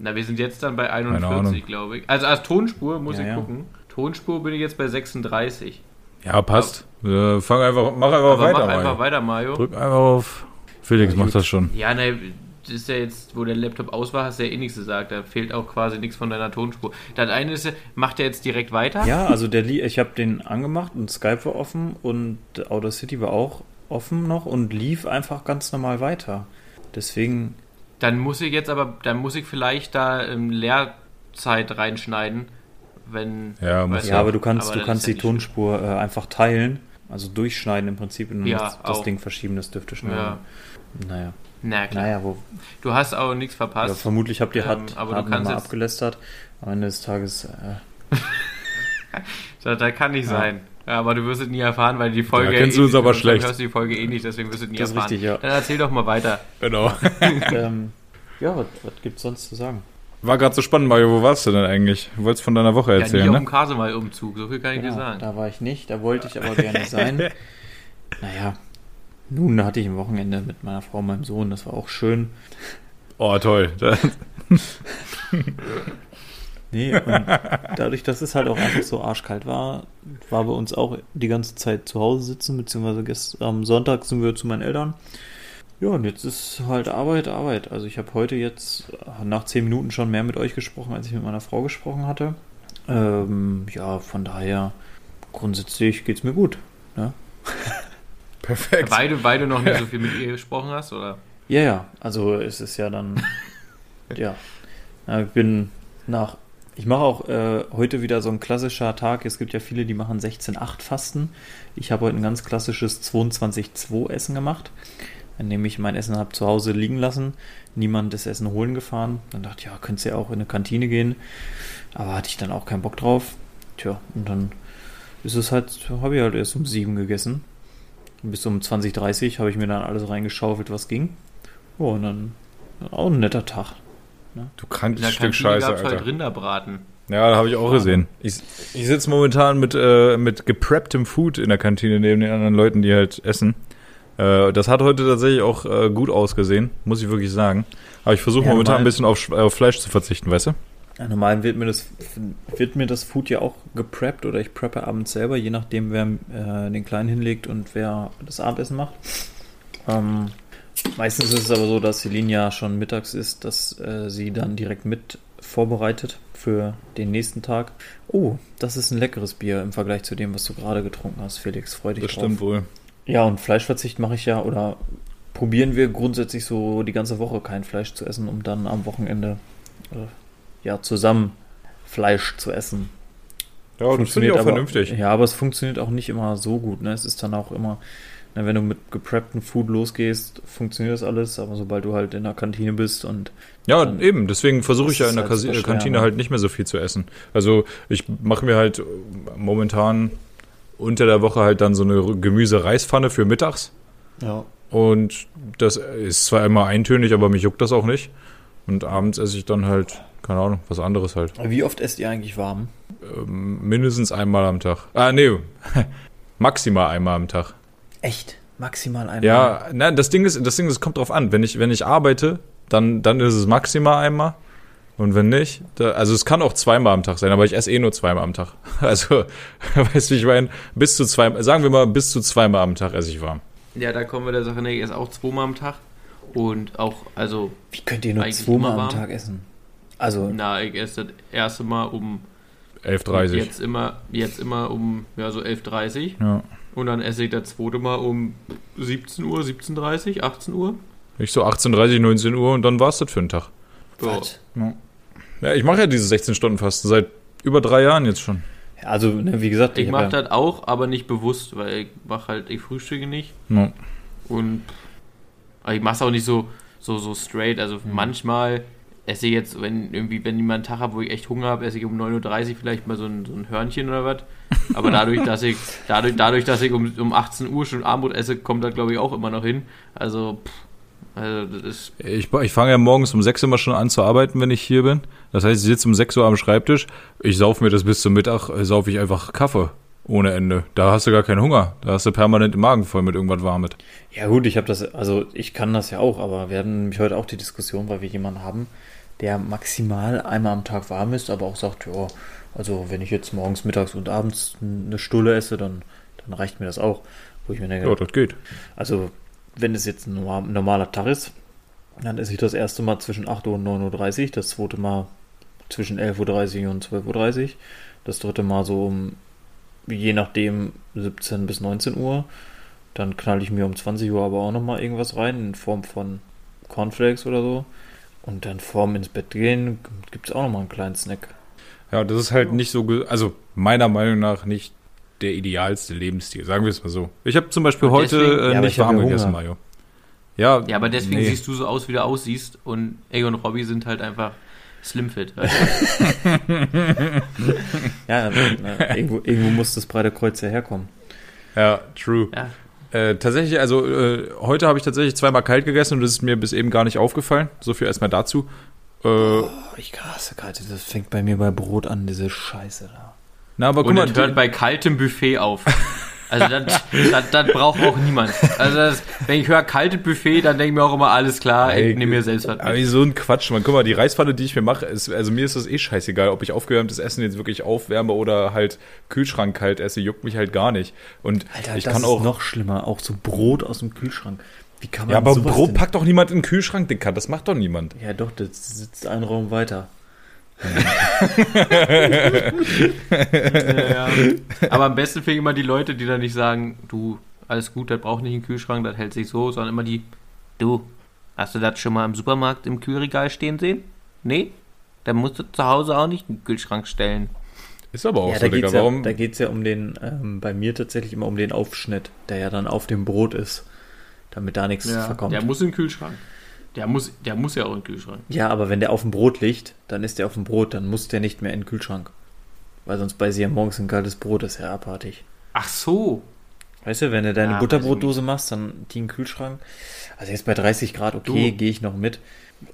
Na, wir sind jetzt dann bei Ahnung. 41, glaube ich. Also als Tonspur muss Ja, ich ja. gucken. Tonspur bin ich jetzt bei 36. Ja, passt. Äh, fang einfach, mach einfach Aber weiter, mach einfach Mario. weiter, Mario. Drück einfach auf. Felix macht das schon. Ja, ne, das ist ja jetzt, wo der Laptop aus war, hast du ja eh nichts gesagt. Da fehlt auch quasi nichts von deiner Tonspur. Das eine ist, ja, macht der jetzt direkt weiter? Ja, also der ich habe den angemacht und Skype war offen und Outer City war auch offen noch und lief einfach ganz normal weiter. Deswegen, Dann muss ich jetzt aber, dann muss ich vielleicht da ähm, Leerzeit reinschneiden, wenn. Ja, muss weißt ja, aber du kannst, aber du kannst ist ja die Tonspur äh, einfach teilen, also durchschneiden im Prinzip und Ja, das, das. Ding verschieben, das dürfte schlimm. schnell. Ja, Naja, na klar. naja, wo, Du hast auch nichts ja, verpasst. vermutlich habt ihr Ähm, hart, aber du kannst jetzt- abgelästert. Am Ende des Tages, äh, Das, das kann nicht Ja. sein. Ja, aber du wirst es nie erfahren, weil die Folge. Ja, kennst eh du es aber du schlecht. hörst die Folge eh nicht, deswegen wirst du es nie Das ist erfahren. richtig, ja. Dann erzähl doch mal weiter. Genau. ähm, ja, was, was gibt's sonst zu sagen? War gerade so spannend, Mario. Wo warst du denn eigentlich? Du wolltest von deiner Woche Ja, erzählen, auf ne? dem Kasemal-Umzug, so viel kann ich dir Genau, sagen. da war ich nicht, da wollte ich aber gerne sein. naja, nun hatte ich ein Wochenende mit meiner Frau und meinem Sohn, das war auch schön. Oh, toll. Da- Nee, und dadurch, dass es halt auch einfach so arschkalt war, war bei uns auch die ganze Zeit zu Hause sitzen, beziehungsweise gest- am Sonntag sind wir zu meinen Eltern. Ja, und jetzt ist halt Arbeit, Arbeit. Also ich habe heute jetzt nach zehn Minuten schon mehr mit euch gesprochen, als ich mit meiner Frau gesprochen hatte. Ähm, ja, von daher grundsätzlich geht's mir gut. Ne? Perfekt. Weil, weil du noch nicht so viel mit ihr gesprochen hast, oder? Ja, ja, also es ist ja dann, ja, Ja, ich bin nach, ich mache auch äh, heute wieder so ein klassischer Tag, es gibt ja viele, die machen 16-8 Fasten. Ich habe heute ein ganz klassisches 22-2 Essen gemacht, indem ich mein Essen habe zu Hause liegen lassen, niemand das Essen holen gefahren. Dann dachte ich, ja, könntest ja auch in eine Kantine gehen, aber hatte ich dann auch keinen Bock drauf. Tja, und dann ist es halt, habe ich halt erst um 7 gegessen. Bis um 20.30 habe ich mir dann alles reingeschaufelt, was ging. Oh, und dann auch ein netter Tag. Du In krankes der Stück Kantine Scheiße, gab's Alter. halt Rinderbraten. Ja, da habe ich auch gesehen. Ich, ich sitze momentan mit, äh, mit geprepptem Food in der Kantine neben den anderen Leuten, die halt essen. Äh, das hat heute tatsächlich auch äh, gut ausgesehen, muss ich wirklich sagen. Aber ich versuche Ja, momentan normal- ein bisschen auf, Sch- auf Fleisch zu verzichten, weißt du? Ja, normal wird mir, das, wird mir das Food ja auch gepreppt oder ich preppe abends selber, je nachdem, wer äh, den Kleinen hinlegt und wer das Abendessen macht. Ähm, meistens ist es aber so, dass Celine ja schon mittags ist, dass äh, sie dann direkt mit vorbereitet für den nächsten Tag. Oh, das ist ein leckeres Bier im Vergleich zu dem, was du gerade getrunken hast, Felix. Freu dich Das drauf. stimmt wohl. Ja, und Fleischverzicht mache ich ja oder probieren wir grundsätzlich so die ganze Woche kein Fleisch zu essen, um dann am Wochenende äh, ja zusammen Fleisch zu essen. Ja, das finde ich auch aber, vernünftig. Ja, aber es funktioniert auch nicht immer so gut. Ne? Es ist dann auch immer, ne, wenn du mit gepreppten Food losgehst, funktioniert das alles, aber sobald du halt in der Kantine bist und Ja, eben. Deswegen versuche ich ja in der halt Kantine ne? halt nicht mehr so viel zu essen. Also ich mache mir halt äh, momentan unter der Woche halt dann so eine Gemüse-Reispfanne für mittags. ja. Und das ist zwar immer eintönig, aber mich juckt das auch nicht. Und abends esse ich dann halt, keine Ahnung, was anderes halt. Wie oft esst ihr eigentlich warm? Ähm, mindestens einmal am Tag. Ah, nee. Maximal einmal am Tag. Echt? Maximal einmal? Ja, nein, das Ding ist, das Ding ist, es kommt drauf an. Wenn ich, wenn ich arbeite, dann, dann ist es maximal einmal. Und wenn nicht, da, also es kann auch zweimal am Tag sein, aber ich esse eh nur zweimal am Tag. Also, weißt du, wie ich meine, bis zu zwei, sagen wir mal, bis zu zweimal am Tag esse ich warm. Ja, da kommen wir der Sache näher. Ich esse auch zweimal am Tag. Und auch, also, Wie könnt ihr nur zweimal am. Tag essen? Also, na, ich esse das erste Mal um 11.30 jetzt immer, jetzt immer um ja, so 11.30 Ja. und dann esse ich das zweite Mal um 17 Uhr, 17.30 18 Uhr. Ich so 18.30, 19 Uhr und dann war's das für den Tag. Ja. Ja, ich mache ja diese 16-Stunden-Fasten seit über drei Jahren jetzt schon. Also, ne, wie gesagt, Ich hab mache ja, das auch, aber nicht bewusst, weil ich mache halt, ich frühstücke nicht Ja. und aber ich mache es auch nicht so, so, so straight. Also manchmal esse ich jetzt, wenn irgendwie, wenn ich mal einen Tag habe, wo ich echt Hunger habe, esse ich um 9.30 Uhr vielleicht mal so ein, so ein Hörnchen oder was. Aber dadurch, dass ich, dadurch, dadurch, dass ich um, um 18 Uhr schon Abendbrot esse, kommt das glaube ich auch immer noch hin. Also, pff, also das ist Ich, ich fange ja morgens um 6 Uhr immer schon an zu arbeiten, wenn ich hier bin. Das heißt, ich sitze um 6 Uhr am Schreibtisch. Ich sauf mir das bis zum Mittag, äh, sauf ich einfach Kaffee ohne Ende. Da hast du gar keinen Hunger. Da hast du permanent den Magen voll mit irgendwas Warmes. ja gut, ich habe das, also ich kann das ja auch, aber wir hatten nämlich heute auch die Diskussion, weil wir jemanden haben, der maximal einmal am Tag warm ist, aber auch sagt, ja, also wenn ich jetzt morgens, mittags und abends eine Stulle esse, dann dann reicht mir das auch. Wo ich mir denke, Ja, das geht. also wenn es jetzt ein normal- normaler Tag ist, dann esse ich das erste Mal zwischen 8 Uhr und 9.30 Uhr, das zweite Mal zwischen 11.30 Uhr und 12.30 Uhr, das dritte Mal so um, je nachdem, 17 bis 19 Uhr. Dann knall ich mir um 20 Uhr aber auch nochmal irgendwas rein in Form von Cornflakes oder so. Und dann vorm ins Bett gehen gibt es auch nochmal einen kleinen Snack. Ja, das ist halt nicht so, ge- also meiner Meinung nach nicht der idealste Lebensstil, sagen wir es mal so. Ich habe zum Beispiel Und heute deswegen- äh, Ja, nicht warm gegessen. Mario. Ja, Ja, aber deswegen nee. siehst du so aus, wie du aussiehst. Und Egon und Robbie sind halt einfach slimfit. Ja, na, irgendwo, irgendwo muss das breite Kreuz ja herkommen. Ja, true. ja. Äh, tatsächlich, also äh, heute habe ich tatsächlich zweimal kalt gegessen und das ist mir bis eben gar nicht aufgefallen. So viel erstmal dazu. Äh, Oh, ich hasse kalte, das fängt bei mir bei Brot an, diese Scheiße da. Na, aber guck Und mal, hört bei kaltem Buffet auf. Also das, das, das braucht auch niemand. Also das, wenn ich höre kaltes Buffet, dann denke ich mir auch immer, alles klar, Ey, ich nehme mir selbst was aber mit. so ein Quatsch, man. Guck mal, die Reispfanne, die ich mir mache, ist, also mir ist das eh scheißegal, ob ich aufgewärmtes Essen jetzt wirklich aufwärme oder halt Kühlschrank kalt esse, juckt mich halt gar nicht. Und Alter, ich das kann ist auch. noch schlimmer, auch so Brot aus dem Kühlschrank. Wie kann man ja, aber sowas Brot denn- packt doch niemand in den Kühlschrank, Dicker. Das macht doch niemand. Ja, doch, das sitzt einen Raum weiter. Ja, ja. Aber am besten finde ich immer die Leute, die dann nicht sagen, du, alles gut, das braucht nicht einen Kühlschrank, das hält sich so, sondern immer die, du, hast du das schon mal im Supermarkt im Kühlregal stehen sehen? Nee? Dann musst du zu Hause auch nicht einen Kühlschrank stellen. Ist aber auch ja, so, da Digga. geht's ja, Warum? da geht's ja um den, ähm, bei mir tatsächlich immer um den Aufschnitt, der ja dann auf dem Brot ist, damit da nichts verkommt. Der muss in den Kühlschrank. Der muss, der muss ja auch in den Kühlschrank. ja, aber wenn der auf dem Brot liegt, dann ist der auf dem Brot, dann muss der nicht mehr in den Kühlschrank. Weil sonst bei sie ja morgens ein kaltes Brot ist ja abartig. Ach so. Weißt du, wenn du deine Ja, Butterbrotdose machst, dann die in den Kühlschrank. Also jetzt bei 30 Grad, okay, gehe ich noch mit.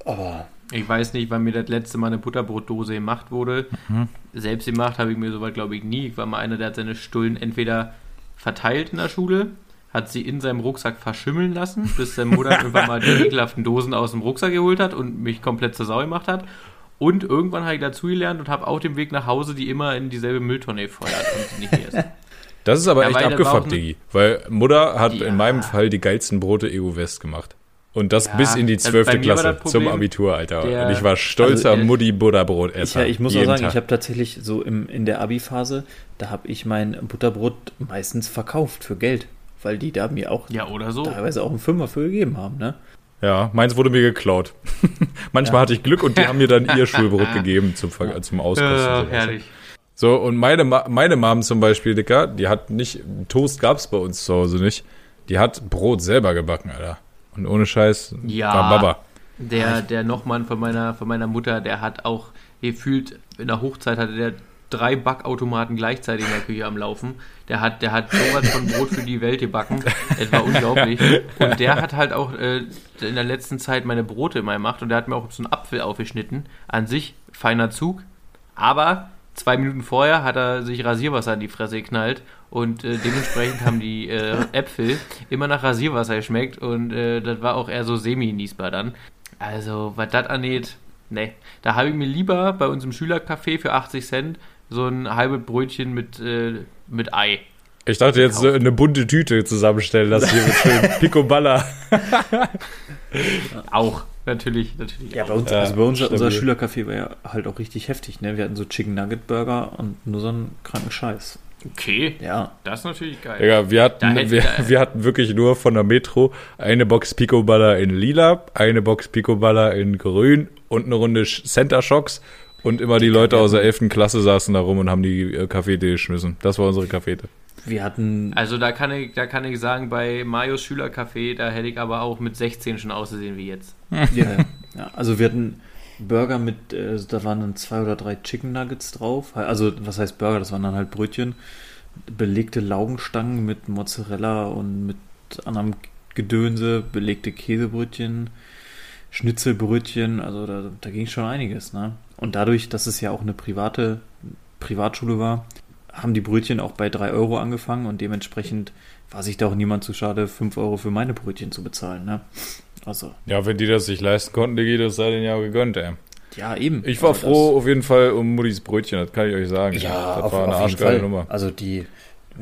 Aber Ich weiß nicht, wann mir das letzte Mal eine Butterbrotdose gemacht wurde. Mhm. Selbst gemacht habe ich mir soweit, glaube ich, nie. Ich war mal einer, der hat seine Stullen entweder verteilt in der Schule, hat sie in seinem Rucksack verschimmeln lassen, bis seine Mutter irgendwann mal die ekelhaften Dosen aus dem Rucksack geholt hat und mich komplett zur Sau gemacht hat. Und irgendwann habe ich dazugelernt und habe auch den Weg nach Hause die immer in dieselbe Mülltonne gefeuert und sie nicht gegessen. Das ist aber Ja, echt abgefuckt, Diggi. Weil Mutter hat Ja. in meinem Fall die geilsten Brote EU-West gemacht. Und das Ja, bis in die 12. bei mir war Klasse das zum Problem, Abitur, Alter. der- Und ich war stolzer also, äh, Mutti ich, Butterbrotesser. ja, ich muss auch sagen, Tag. ich habe tatsächlich so im, in der Abi-Phase, da habe ich mein Butterbrot meistens verkauft für Geld. Weil die da mir auch Ja, oder so. teilweise auch einen Fünfer für gegeben haben, ne? Ja, meins wurde mir geklaut. Manchmal Ja. hatte ich Glück und die haben mir dann ihr Schulbrot gegeben zum, Ver- zum Auskosten. Äh, sowas. herrlich. So, und meine, Ma- meine Mom zum Beispiel, Dicker, die hat nicht, Toast gab's bei uns zu Hause nicht. Die hat Brot selber gebacken, Alter. Und ohne Scheiß Ja. war Baba. Der, der Nochmann von meiner, von meiner Mutter, der hat auch gefühlt, in der Hochzeit hatte der drei Backautomaten gleichzeitig in der Küche am Laufen. Der hat, der hat sowas von Brot für die Welt gebacken. Es war unglaublich. Und der hat halt auch äh, in der letzten Zeit meine Brote immer gemacht und der hat mir auch so einen Apfel aufgeschnitten. An sich feiner Zug. Aber zwei Minuten vorher hat er sich Rasierwasser in die Fresse geknallt und äh, dementsprechend haben die äh, Äpfel immer nach Rasierwasser geschmeckt und äh, das war auch eher so semi-niesbar dann. Also, was das angeht, ne. Da habe ich mir lieber bei uns im Schülercafé für 80 Cent so ein halbes Brötchen mit, äh, mit Ei. Ich dachte jetzt so eine bunte Tüte zusammenstellen, das hier mit schön Picoballa. Auch, natürlich, natürlich. Ja, auch. bei uns, Ja, also bei uns unser. Schülercafé war ja halt auch richtig heftig, ne? Wir hatten so Chicken Nugget Burger und nur so einen kranken Scheiß. Okay, Ja. das ist natürlich geil. Digga, wir hatten, wir, wir hatten wirklich nur von der Metro eine Box Picoballa in lila, eine Box Picoballa in grün und eine Runde Center Shocks und immer die Leute aus der 11. Klasse saßen da rum und haben die äh, Kaffeetee geschmissen. Das war unsere Kaffeete. Wir hatten, Also da kann ich, da kann ich sagen, bei Marios Schülercafé, da hätte ich aber auch mit 16 schon ausgesehen wie jetzt. ja, ja. ja, also wir hatten Burger mit, äh, da waren dann zwei oder drei Chicken Nuggets drauf. Also, was heißt Burger? Das waren dann halt Brötchen. Belegte Laugenstangen mit Mozzarella und mit anderem Gedönse, belegte Käsebrötchen, Schnitzelbrötchen, also da, da ging schon einiges, ne? Und dadurch, dass es ja auch eine private Privatschule war, haben die Brötchen auch bei 3 Euro angefangen und dementsprechend war sich da auch niemand zu schade, 5 Euro für meine Brötchen zu bezahlen, ne? Also, Ja, wenn die das sich leisten konnten, Digi, das sei denen ja gegönnt, ey. ja, eben. Ich war Also froh auf jeden Fall um Muttis Brötchen, das kann ich euch sagen. Ja, das auf, war eine arschgeile. Nummer. Also die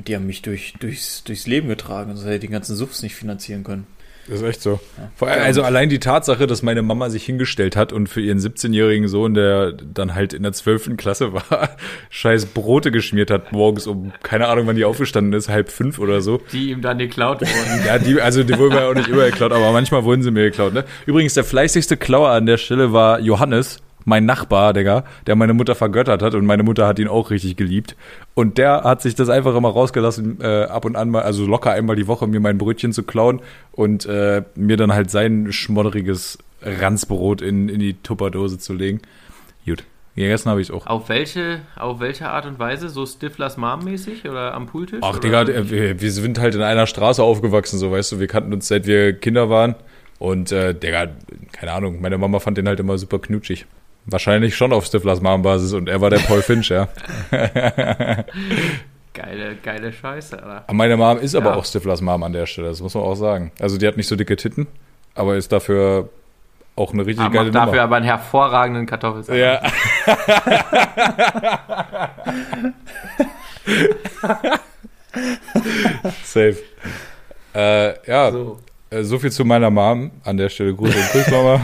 Die haben mich durch, durchs, durchs Leben getragen, sonst hätte ich den ganzen Suffs nicht finanzieren können. Das ist echt so. Allem, also allein die Tatsache, dass meine Mama sich hingestellt hat und für ihren 17-jährigen Sohn, der dann halt in der 12. Klasse war, scheiß Brote geschmiert hat morgens um, keine Ahnung, wann die aufgestanden ist, halb fünf oder so. Die ihm dann geklaut wurden. Ja, die, also die wurden mir auch nicht immer geklaut, aber manchmal wurden sie mir geklaut, ne? Übrigens, der fleißigste Klauer an der Stelle war Johannes, mein Nachbar, Digga, der meine Mutter vergöttert hat und meine Mutter hat ihn auch richtig geliebt. Und der hat sich das einfach immer rausgelassen, äh, ab und an mal, also locker einmal die Woche mir mein Brötchen zu klauen und äh, mir dann halt sein schmodderiges Ranzbrot in, in die Tupperdose zu legen. Gut. Gegessen habe ich es auch. Auf welche, auf welche Art und Weise? So Stiflers Mom-mäßig oder am Pooltisch? Ach? Digga, wir, wir sind halt in einer Straße aufgewachsen, so weißt du, wir kannten uns seit wir Kinder waren. Und äh, Digga, keine Ahnung, meine Mama fand den halt immer super knutschig. Wahrscheinlich schon auf Stiflers Mom-Basis und er war der Paul Finch, ja. Geile, geile Scheiße, Alter. Aber Meine Mom ist aber Ja. auch Stiflers Mom an der Stelle, das muss man auch sagen. Also die hat nicht so dicke Titten, aber ist dafür auch eine richtig Aber geile macht dafür Nummer. aber einen hervorragenden Kartoffelsalat. Ja. Safe. Äh, ja, so. So. Äh, so viel zu meiner Mom. An der Stelle Gruß und Kuss, Mama.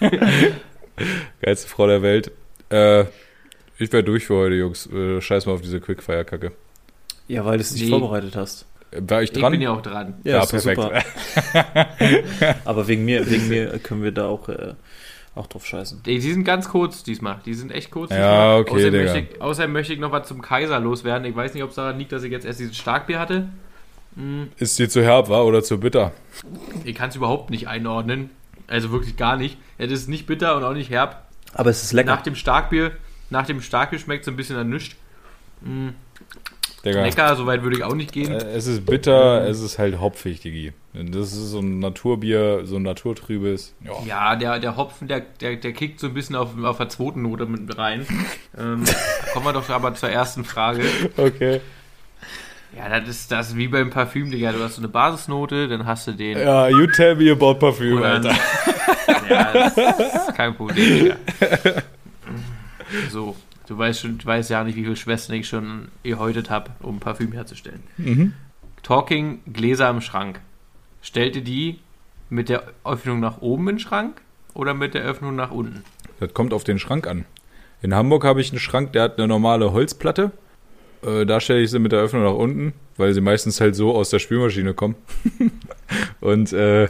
Geilste Frau der Welt. Äh, ich wäre durch für heute, Jungs. Äh, scheiß mal auf diese Quickfire-Kacke. Ja, weil du es nicht Nee. vorbereitet hast. War ich Ich dran? bin ja auch dran. Ja, doch perfekt. Aber wegen mir, wegen mir können wir da auch, äh, auch drauf scheißen. Die, die sind ganz kurz diesmal. Die sind echt kurz. Ja, diesmal. okay, außerdem Digga. möchte, ich, außerdem möchte ich noch was zum Kaiser loswerden. Ich weiß nicht, ob es daran liegt, dass ich jetzt erst dieses Starkbier hatte. Hm, Ist dir zu herb, war oder zu bitter? Ich kann es überhaupt nicht einordnen. Also wirklich gar nicht. Es ist nicht bitter und auch nicht herb. Aber es ist lecker. Nach dem Starkbier, nach dem Starkbier schmeckt es ein bisschen an nichts. Digga. lecker, soweit würde ich auch nicht gehen. Äh, Es ist bitter, es ist halt hopfig, Digi. Das ist so ein Naturbier, so ein naturtrübes. Ja. Ja, der, der Hopfen, der, der, der kickt so ein bisschen auf, auf der zweiten Note mit rein. ähm, kommen wir doch aber zur ersten Frage. Okay. Ja, das ist das ist wie beim Parfüm, Digga. Du hast so eine Basisnote, dann hast du den. Ja, you tell me about Parfüm, dann, Alter. ja, das ist kein Problem, Digga. So, du weißt schon, du weißt ja nicht, wie viele Schwestern ich schon gehäutet habe, um Parfüm herzustellen. Mhm. Talking Gläser im Schrank. Stellt ihr die mit der Öffnung nach oben in den Schrank oder mit der Öffnung nach unten? Das kommt auf den Schrank an. In Hamburg habe ich einen Schrank, der hat eine normale Holzplatte. Äh, da stelle ich sie mit der Öffnung nach unten, weil sie meistens halt so aus der Spülmaschine kommen. und äh, äh,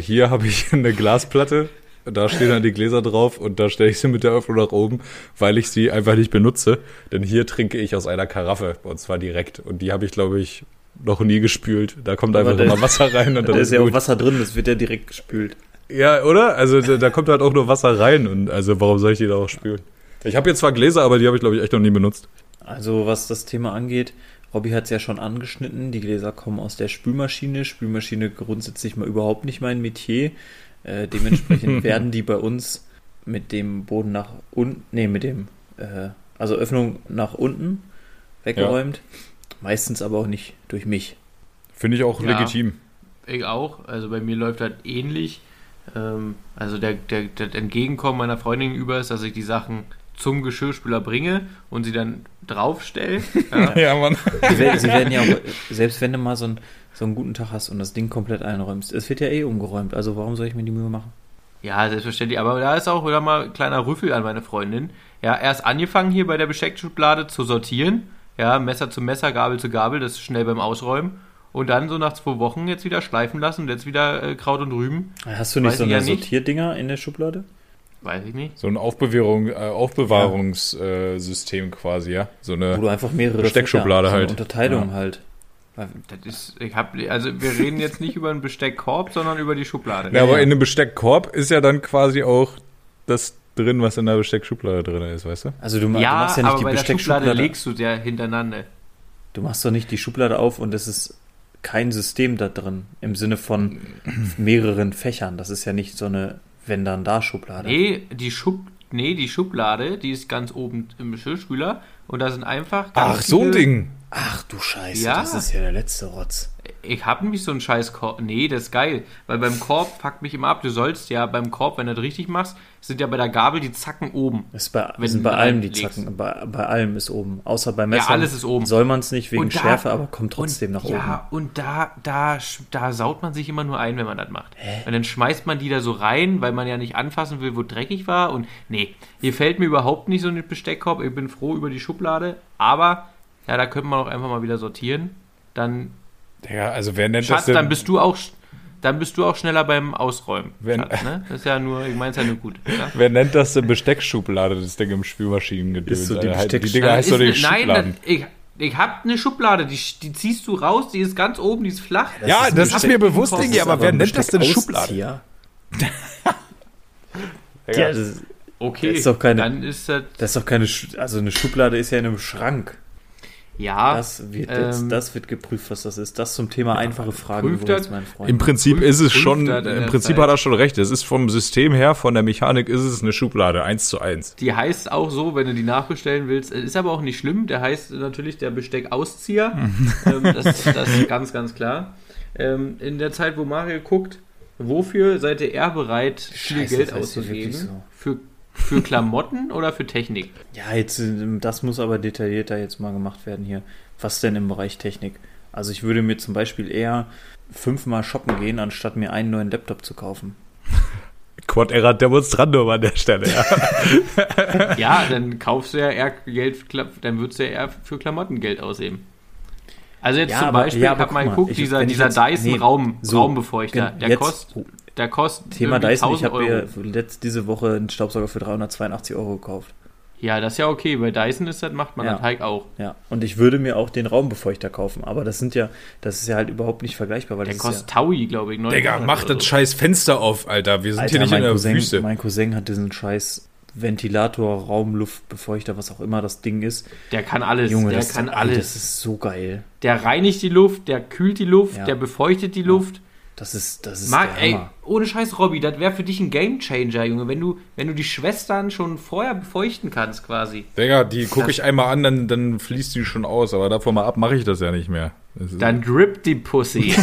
hier habe ich eine Glasplatte. Da stehen dann die Gläser drauf und da stelle ich sie mit der Öffnung nach oben, weil ich sie einfach nicht benutze. Denn hier trinke ich aus einer Karaffe und zwar direkt. Und die habe ich, glaube ich, noch nie gespült. Da kommt Aber einfach da- immer Wasser rein und Da dann ist ja auch. Wasser drin, das wird ja direkt gespült. Ja, oder? Also da, da kommt halt auch nur Wasser rein und also warum soll ich die da auch spülen? Ich habe jetzt zwar Gläser, aber die habe ich glaube ich echt noch nie benutzt. Also was das Thema angeht, Robby hat es ja schon angeschnitten, die Gläser kommen aus der Spülmaschine. Spülmaschine grundsätzlich mal überhaupt nicht mein Metier. Äh, dementsprechend werden die bei uns mit dem Boden nach unten, nee, mit dem, äh, also Öffnung nach unten weggeräumt. Meistens aber auch nicht durch mich. Finde ich auch Ja. legitim. Ich auch. Also bei mir läuft das ähnlich. Ähm, also der, der, der Entgegenkommen meiner Freundin über ist, dass ich die Sachen zum Geschirrspüler bringe und sie dann draufstelle. Ja. Ja, Mann. Sie werden, sie werden ja auch, selbst wenn du mal so einen, so einen guten Tag hast und das Ding komplett einräumst, es wird ja eh umgeräumt, also warum soll ich mir die Mühe machen? ja, selbstverständlich. Aber da ist auch wieder mal ein kleiner Rüffel an meine Freundin. Ja, erst angefangen hier bei der Besteckschublade zu sortieren. Ja, Messer zu Messer, Gabel zu Gabel, das ist schnell beim Ausräumen. Und dann so nach zwei Wochen jetzt wieder schleifen lassen und jetzt wieder äh, Kraut und Rüben. Hast du nicht Weiß so eine ja nicht. Sortierdinger in der Schublade? Weiß ich nicht. So ein Aufbewahrung, äh, Aufbewahrungssystem äh, System quasi, ja. So Wo eine. du einfach mehrere Besteckschublade Fächer, so eine halt. Unterteilung Ja. halt. Das ist, ich hab, also wir reden jetzt nicht über einen Besteckkorb, sondern über die Schublade. Ja, aber ja. in einem Besteckkorb ist ja dann quasi auch das drin, was in der Besteckschublade drin ist, weißt du? Also du, Ja, du machst ja nicht aber die bei der Schublade Besteckschublade. legst du ja hintereinander. Du machst doch nicht die Schublade auf und es ist kein System da drin im Sinne von mehreren Fächern. Das ist ja nicht so eine wenn dann da Schublade. Nee, die Schub, nee, die Schublade, die ist ganz oben im Geschirrspüler und da sind einfach ganz Ach, so ein Ding. Ach du Scheiße, Ja. das ist ja der letzte Rotz. Ich hab nämlich so einen scheiß Korb. Nee, das ist geil. Weil beim Korb fuckt mich immer ab. Du sollst ja beim Korb, wenn du das richtig machst, sind ja bei der Gabel die Zacken oben. Ist bei, sind bei allem die. Zacken. Bei, bei allem ist oben. Außer bei Messern. alles ist oben. Soll man es nicht wegen da- Schärfe, aber kommt trotzdem und, nach oben. Ja, und da, da, da saut man sich immer nur ein, wenn man das macht. Und dann schmeißt man die da so rein, weil man ja nicht anfassen will, wo dreckig war. Und nee, hier fällt mir überhaupt nicht so ein Besteckkorb. Ich bin froh über die Schublade. Aber, ja, da könnte man auch einfach mal wieder sortieren. Dann, Ja, also wer nennt Schatz, das denn? dann bist du auch, dann bist du auch schneller beim Ausräumen. Wenn- Schatz, ne? Das ist ja nur, ich meine es ja nur gut. Ja? Wer nennt das denn Besteckschublade, das Ding im Spülmaschinengedöns? So die die Dinger heißt doch ne- Schubladen. Nein, das, ich, ich hab eine Schublade, die, die ziehst du raus, die ist ganz oben, die ist flach. ja, ist das ist mir bewusst, Das Digi, ist aber wer nennt das denn Schublade? Ja, das, ist- Okay, Das ist doch keine- dann ist das, das ist doch keine, also eine Schublade ist ja in einem Schrank. Ja, Das wird jetzt, ähm, das wird geprüft, was das ist. Das zum Thema einfache Fragen, prüft übrigens, das. mein Freund. Im Prinzip Prüft- ist es schon, im Prinzip Zeit. hat er schon recht. Es ist vom System her, von der Mechanik ist es eine Schublade, eins zu eins. die heißt auch so, wenn du die nachbestellen willst, ist aber auch nicht schlimm, der heißt natürlich der Besteckauszieher, ähm, das, das ist ganz, ganz klar. Ähm, in der Zeit, wo Mario guckt, wofür seid ihr eher bereit, viel Scheiße, Geld auszugeben? so. Für, für Klamotten oder für Technik? Ja, jetzt, äh, das muss aber detaillierter jetzt mal gemacht werden hier. Was denn im Bereich Technik? Also ich würde mir zum Beispiel eher fünfmal shoppen gehen, anstatt mir einen neuen Laptop zu kaufen. Quad Erat Demonstrandum an der Stelle. Ja. Ja, dann kaufst du ja eher Geld, dann würdest du ja eher für Klamotten Geld ausgeben. Also jetzt Ja, zum aber- Beispiel, ja, ich habe mal guck mal, geguckt, dieser, dieser Dyson nee, Raum, so, Raumbefeuchter, der jetzt- kostet, der kostet Thema Dyson, ich 1000 habe mir letzt, diese Woche einen Staubsauger für 382 Euro gekauft. Ja, das ist ja okay. Bei Dyson ist das, macht man Ja. das halt auch. Ja, und ich würde mir auch den Raumbefeuchter kaufen, aber das sind ja, das ist ja halt überhaupt nicht vergleichbar, weil Der das kostet ist Taui, glaube ich. 900 Digga, mach das so. scheiß Fenster auf, Alter. Wir ja, sind Alter, hier nicht mein in der Cousin, Wüste. mein Cousin hat diesen scheiß Ventilator, Raumluftbefeuchter, was auch immer das Ding ist. Der kann alles. Junge, der das, kann ey, alles. das ist so geil. der reinigt die Luft, der kühlt die Luft, Ja. der befeuchtet die Luft. Das ist, das ist der ey, ohne Scheiß, Robby, das wäre für dich ein Gamechanger, Junge. Wenn du, wenn du die Schwestern schon vorher befeuchten kannst, quasi. Digga, die gucke ich einmal an, dann, dann fließt die schon aus. Aber davon mal ab mache ich das ja nicht mehr. Dann drip die Pussy.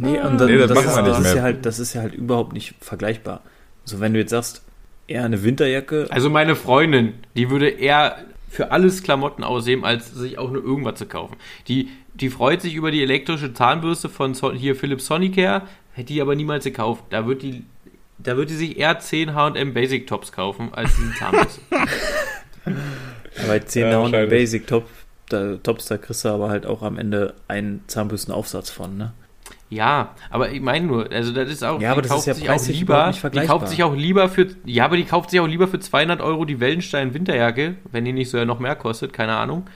Nee, und dann, Nee, das das, ist, das, ist mehr. ja halt, das ist ja halt überhaupt nicht vergleichbar. So, wenn du jetzt sagst, eher eine Winterjacke, Also meine Freundin, die würde eher für alles Klamotten ausheben, als sich auch nur irgendwas zu kaufen. Die, die freut sich über die elektrische Zahnbürste von So- hier Philips Sonicare, hätte die aber niemals gekauft. Da wird die, da wird die sich eher 10 H&M Basic Tops kaufen, als diese Zahnbürste. bei 10 Ja, wahrscheinlich. Basic Top, da, Tops, da kriegst du aber halt auch am Ende einen Zahnbürstenaufsatz von, ne? Ja, aber ich meine nur, also das ist auch, Ja, aber die das ist kauft ja sich auch lieber, die vergleichbar. kauft sich auch lieber für, ja, aber die kauft sich auch lieber für 200 Euro die Wellenstein Winterjacke, wenn die nicht so ja noch mehr kostet, keine Ahnung,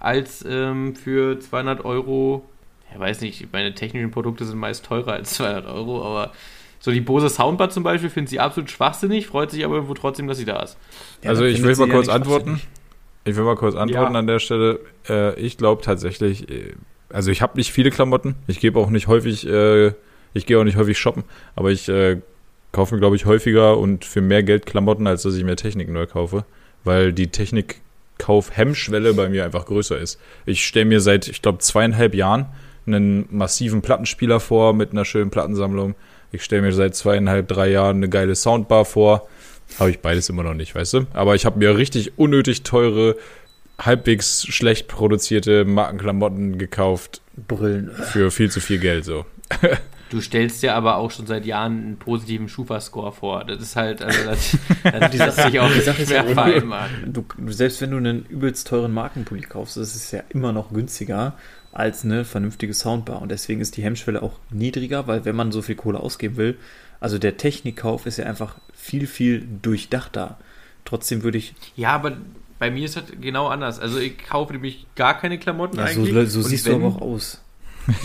als ähm, für 200 Euro, ja, weiß nicht, meine technischen Produkte sind meist teurer als 200 Euro, aber so die Bose Soundbar zum Beispiel findet sie absolut schwachsinnig, freut sich aber irgendwo trotzdem, dass sie da ist. Ja, also ich will mal ja kurz antworten. Ich will mal kurz antworten Ja. an der Stelle. Äh, ich glaube tatsächlich, äh, also ich habe nicht viele Klamotten. Ich gebe auch nicht häufig, äh, ich gehe auch nicht häufig shoppen, aber ich äh, kaufe mir, glaube ich, häufiger und für mehr Geld Klamotten, als dass ich mir Technik neu kaufe, weil die Technikkauf-Hemmschwelle bei mir einfach größer ist. Ich stelle mir seit, ich glaube, zweieinhalb Jahren einen massiven Plattenspieler vor mit einer schönen Plattensammlung. Ich stelle mir seit zweieinhalb, drei Jahren eine geile Soundbar vor. Habe ich beides immer noch nicht, weißt du? Aber ich habe mir richtig unnötig teure, halbwegs schlecht produzierte Markenklamotten gekauft Brillen. für viel zu viel Geld so. Du stellst dir aber auch schon seit Jahren einen positiven Schufa-Score vor. Das ist halt, also das, das Die Sache- sich auch die Sache auch- vereinbaren. Du, du- selbst wenn du einen übelst teuren Markenpulli kaufst, das ist ja immer noch günstiger als eine vernünftige Soundbar. Und deswegen ist die Hemmschwelle auch niedriger, weil wenn man so viel Kohle ausgeben will, also der Technikkauf ist ja einfach viel, viel durchdachter. Trotzdem würde ich, Ja, aber bei mir ist das genau anders. Also ich kaufe nämlich gar keine Klamotten ja, so, eigentlich. so Und siehst wenn, du aber auch aus.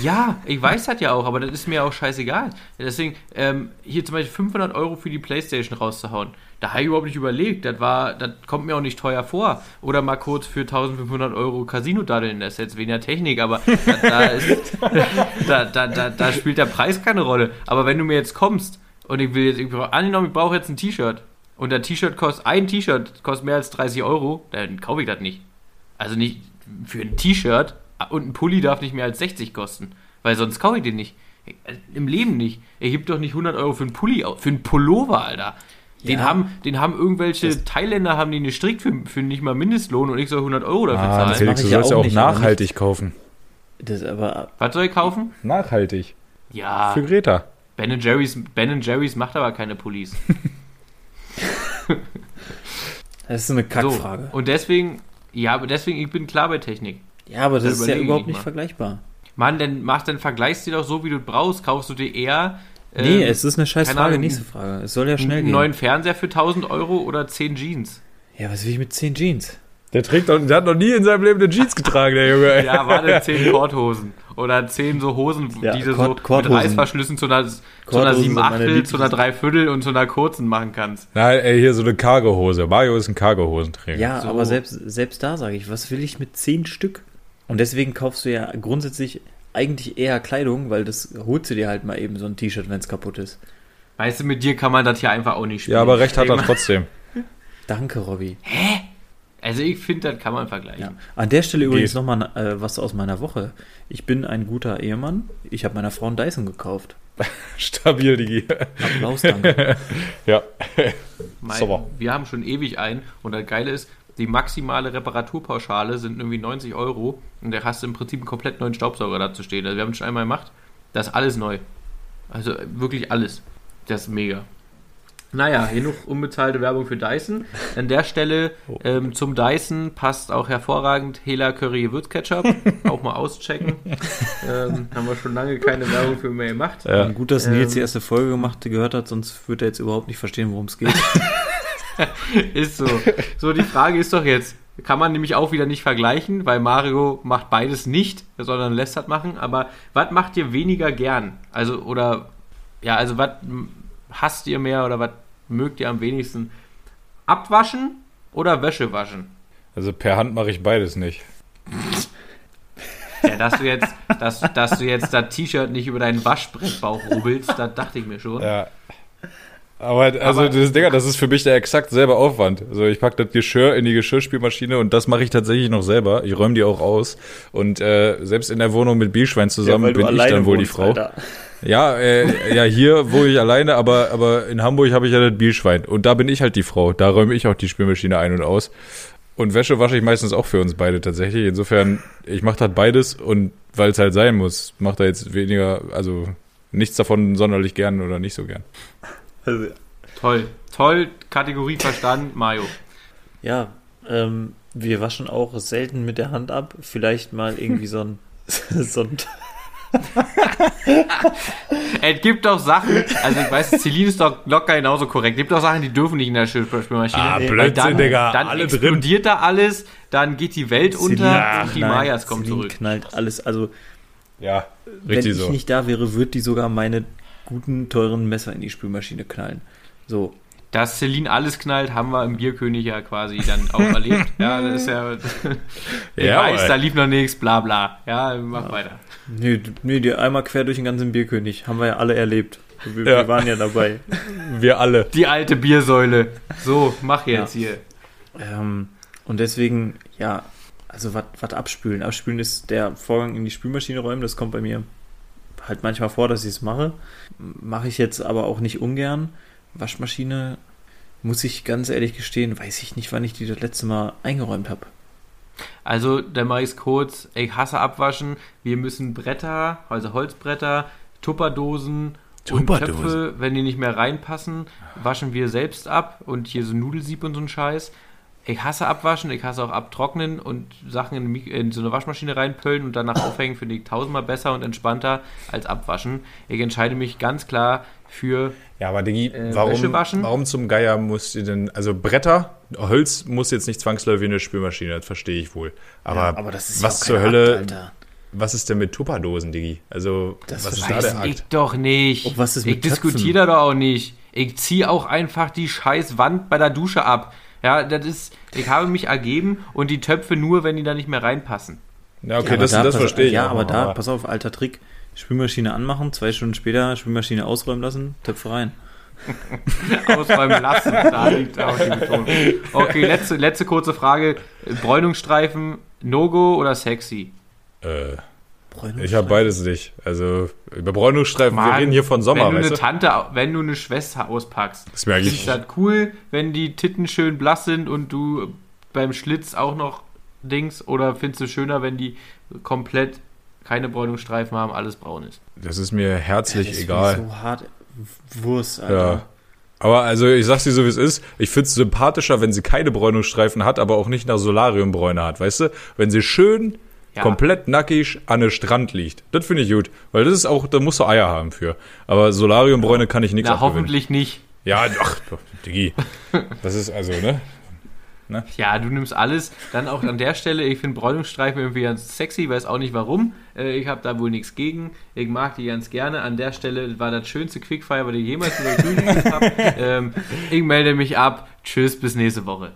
Ja, ich weiß das ja auch, aber das ist mir auch scheißegal. Deswegen, ähm, hier zum Beispiel 500 Euro für die Playstation rauszuhauen, da habe ich überhaupt nicht überlegt. Das war, das kommt mir auch nicht teuer vor. Oder mal kurz für 1500 Euro Casino daddeln, das ist jetzt weniger Technik, aber da, da, ist, da, da, da, spielt der Preis keine Rolle. Aber wenn du mir jetzt kommst und ich will jetzt, ich angenommen, ich brauche jetzt ein T-Shirt und der T-Shirt kostet, ein T-Shirt kostet mehr als 30 Euro, dann kaufe ich das nicht. Also nicht für ein T-Shirt und ein Pulli darf nicht mehr als 60 kosten, weil sonst kaufe ich den nicht. Im Leben nicht. Er gibt doch nicht 100 Euro für einen Pulli, für einen Pullover, Alter. Den, Ja. haben, den haben irgendwelche Thailänder haben den gestrickt für, für nicht mal Mindestlohn und ich soll 100 Euro dafür Ah, zahlen. Felix, du sollst ja auch nicht, aber nachhaltig kaufen. Das aber, Was soll ich kaufen? Nachhaltig. Ja, Für Greta. Ben Jerry's, ben Jerry's macht aber keine Pullis. das ist eine So, Kackfrage. und deswegen, ja, aber deswegen, ich bin klar bei Technik. ja, aber das da ist ja überhaupt nicht mal. vergleichbar. Mann, dann mach, dann vergleichst du dir doch so, wie du brauchst. Kaufst du dir eher Nee, ähm, es ist eine scheiß Frage. Ahnung, Nächste Frage. Es soll ja schnell einen gehen. neuen Fernseher für 1000 Euro oder 10 Jeans? Ja, was will ich mit 10 Jeans? Der trägt doch, der hat noch nie in seinem Leben eine Jeans getragen, der Junge. Ja, warte, 10 Korthosen. Oder 10 so Hosen, Ja, die du so mit. Reißverschlüssen zu einer, zu einer Korthosen 7 sind meine Achtel, zu einer Lieblings- 3 Viertel und zu einer kurzen machen kannst. Nein, ey, hier so eine Cargo-Hose. Mario ist ein Cargo-Hosenträger. Ja, So. aber selbst, selbst da sage ich, was will ich mit 10 Stück? Und deswegen kaufst du ja grundsätzlich eigentlich eher Kleidung, weil das holst du dir halt mal eben so ein T-Shirt, wenn es kaputt ist. Weißt du, mit dir kann man das hier einfach auch nicht spielen. Ja, aber recht hat er trotzdem. Danke, Robby. Also ich finde, das kann man vergleichen. Ja. An der Stelle übrigens Geht. nochmal äh, was aus meiner Woche. Ich bin ein guter Ehemann. Ich habe meiner Frau einen Dyson gekauft. Stabil, Digi. Applaus, danke. Ja. Mein, Sauber. wir haben schon ewig ein und das Geile ist, die maximale Reparaturpauschale sind irgendwie 90 Euro und da hast du im Prinzip einen komplett neuen Staubsauger dazu stehen. Also wir haben es schon einmal gemacht. Das ist alles neu. Also wirklich alles. Das ist mega. Naja, genug unbezahlte Werbung für Dyson. An der Stelle ähm, zum Dyson passt auch hervorragend Hela Curry Gewürzketchup. auch mal auschecken. ähm, haben wir schon lange keine Werbung für mehr gemacht. Ja. Gut, dass Nils Ähm. die erste Folge gemacht gehört hat, sonst würde er jetzt überhaupt nicht verstehen, worum es geht. Ist so. So, die Frage ist doch jetzt, kann man nämlich auch wieder nicht vergleichen, weil Mario macht beides nicht, sondern lässt das machen. Aber was macht ihr weniger gern? Also, oder, ja, also, was hasst ihr mehr oder was mögt ihr am wenigsten? Abwaschen oder Wäsche waschen? Also per Hand mache ich beides nicht. Ja, dass du jetzt, dass, dass du jetzt das T-Shirt nicht über deinen Waschbrettbauch rubbelst, das dachte ich mir schon. Ja. Aber also Aber- das, Digga, das ist für mich der exakt selbe Aufwand. Also ich packe das Geschirr in die Geschirrspülmaschine und das mache ich tatsächlich noch selber. Ich räume die auch aus. Und äh, selbst in der Wohnung mit Bierschwein zusammen bin ich dann wohl die Frau. Ja, äh, ja, hier wohne ich alleine, aber, aber in Hamburg habe ich ja das Bierschwein. Und da bin ich halt die Frau. Da räume ich auch die Spülmaschine ein und aus. Und Wäsche wasche ich meistens auch für uns beide tatsächlich. Insofern, ich mache halt beides und weil es halt sein muss, macht er jetzt weniger, also nichts davon sonderlich gern oder nicht so gern. Also, Toll. Toll, Kategorie verstanden, Mario. ja, ähm, wir waschen auch selten mit der Hand ab. Vielleicht mal irgendwie so ein, so ein Es gibt doch Sachen, also ich weiß, Celine ist doch locker genauso korrekt. Es gibt doch Sachen, die dürfen nicht in der Spülmaschine. Ah, Blödsinn, dann, Digga, Dann alle drin. explodiert da alles, dann geht die Welt unter Celine und die knallt- Mayas kommen Celine zurück. knallt alles. Also, Ja, wenn richtig ich so. nicht da wäre, würde die sogar meine guten, teuren Messer in die Spülmaschine knallen. So. Dass Celine alles knallt, haben wir im Bierkönig ja quasi dann auch erlebt. Ja, das ist ja. Ja, weiß, da lief noch nichts, bla bla. Ja, mach weiter. Nee, nee, die einmal quer durch den ganzen Bierkönig. Haben wir ja alle erlebt. Wir, Ja. wir waren ja dabei. Wir alle. Die alte Biersäule. So, mach jetzt hier. Ähm, und deswegen, ja, also was abspülen. Abspülen ist der Vorgang in die Spülmaschine räumen. Das kommt bei mir halt manchmal vor, dass ich es mache. Mache ich jetzt aber auch nicht ungern. Waschmaschine, muss ich ganz ehrlich gestehen, weiß ich nicht, wann ich die das letzte Mal eingeräumt habe. Also, dann mach ich's kurz. Ich hasse abwaschen. Wir müssen Bretter, also Holzbretter, Tupperdosen und Tupperdosen? Töpfe, wenn die nicht mehr reinpassen, waschen wir selbst ab. Und hier so Nudelsieb und so ein Scheiß. Ich hasse abwaschen, ich hasse auch abtrocknen und Sachen in, in so eine Waschmaschine reinpöllen und danach aufhängen, finde ich tausendmal besser und entspannter als abwaschen. Ich entscheide mich ganz klar für Ja, aber Diggi, Äh, warum, warum zum Geier musst ihr denn, also Bretter, Holz muss jetzt nicht zwangsläufig in eine Spülmaschine, das verstehe ich wohl. Aber, was ja auch zur kein Hölle, Akt, Alter. was ist denn mit Tupperdosen, Diggi? Also, Das was ist da der ich Akt? doch nicht. Und was ist ich mit diskutiere da doch auch nicht. Ich ziehe auch einfach die scheiß Wand bei der Dusche ab. Ja, das ist, ich habe mich ergeben und die Töpfe nur, wenn die da nicht mehr reinpassen. Ja, okay, Ja, aber das, da das verstehe ich. Ja, auch, aber da, pass auf, alter Trick. Spülmaschine anmachen, zwei Stunden später Spülmaschine ausräumen lassen, Töpfe rein. Ausräumen lassen, da liegt auch die Betonung. Okay, letzte, letzte kurze Frage. Bräunungsstreifen, No-Go oder sexy? Äh, ich habe beides nicht. Also über Bräunungsstreifen, wir Mann, reden hier von Sommer, wenn du weißt eine du? Tante, wenn du eine Schwester auspackst, Das merke ich. ist das cool, wenn die Titten schön blass sind und du beim Schlitz auch noch Dings oder findest du schöner, wenn die komplett keine Bräunungsstreifen haben, alles braun ist? Das ist mir herzlich Das ist egal. So hart Wurst, Alter. Ja. Aber also ich sag's dir so wie es ist, ich find's sympathischer, wenn sie keine Bräunungsstreifen hat, aber auch nicht nach Solariumbräune hat, weißt du? Wenn sie schön Ja. komplett nackig an der Strand liegt. Das finde ich gut, weil das ist auch, da musst du Eier haben für. Aber Solariumbräune kann ich nichts Na, abgewinnen. hoffentlich nicht. Ja, ach, doch, Diggi. Das ist also, ne? Ja, du nimmst alles. Dann auch an der Stelle, ich finde Bräunungsstreifen irgendwie ganz sexy, weiß auch nicht warum. Äh, ich habe da wohl nichts gegen. Ich mag die ganz gerne. An der Stelle war das schönste Quickfire, was ich jemals über gemacht habe. Ähm, ich melde mich ab. Tschüss, bis nächste Woche.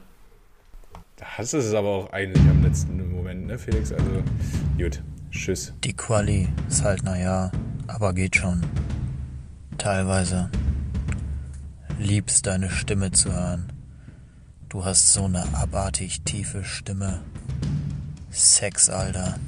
Das ist es aber auch eigentlich am letzten Moment, ne, Felix? Also, gut. Tschüss. Die Quali ist halt naja, aber geht schon. Teilweise. Liebst deine Stimme zu hören. Du hast so eine abartig tiefe Stimme. Sex, Alter.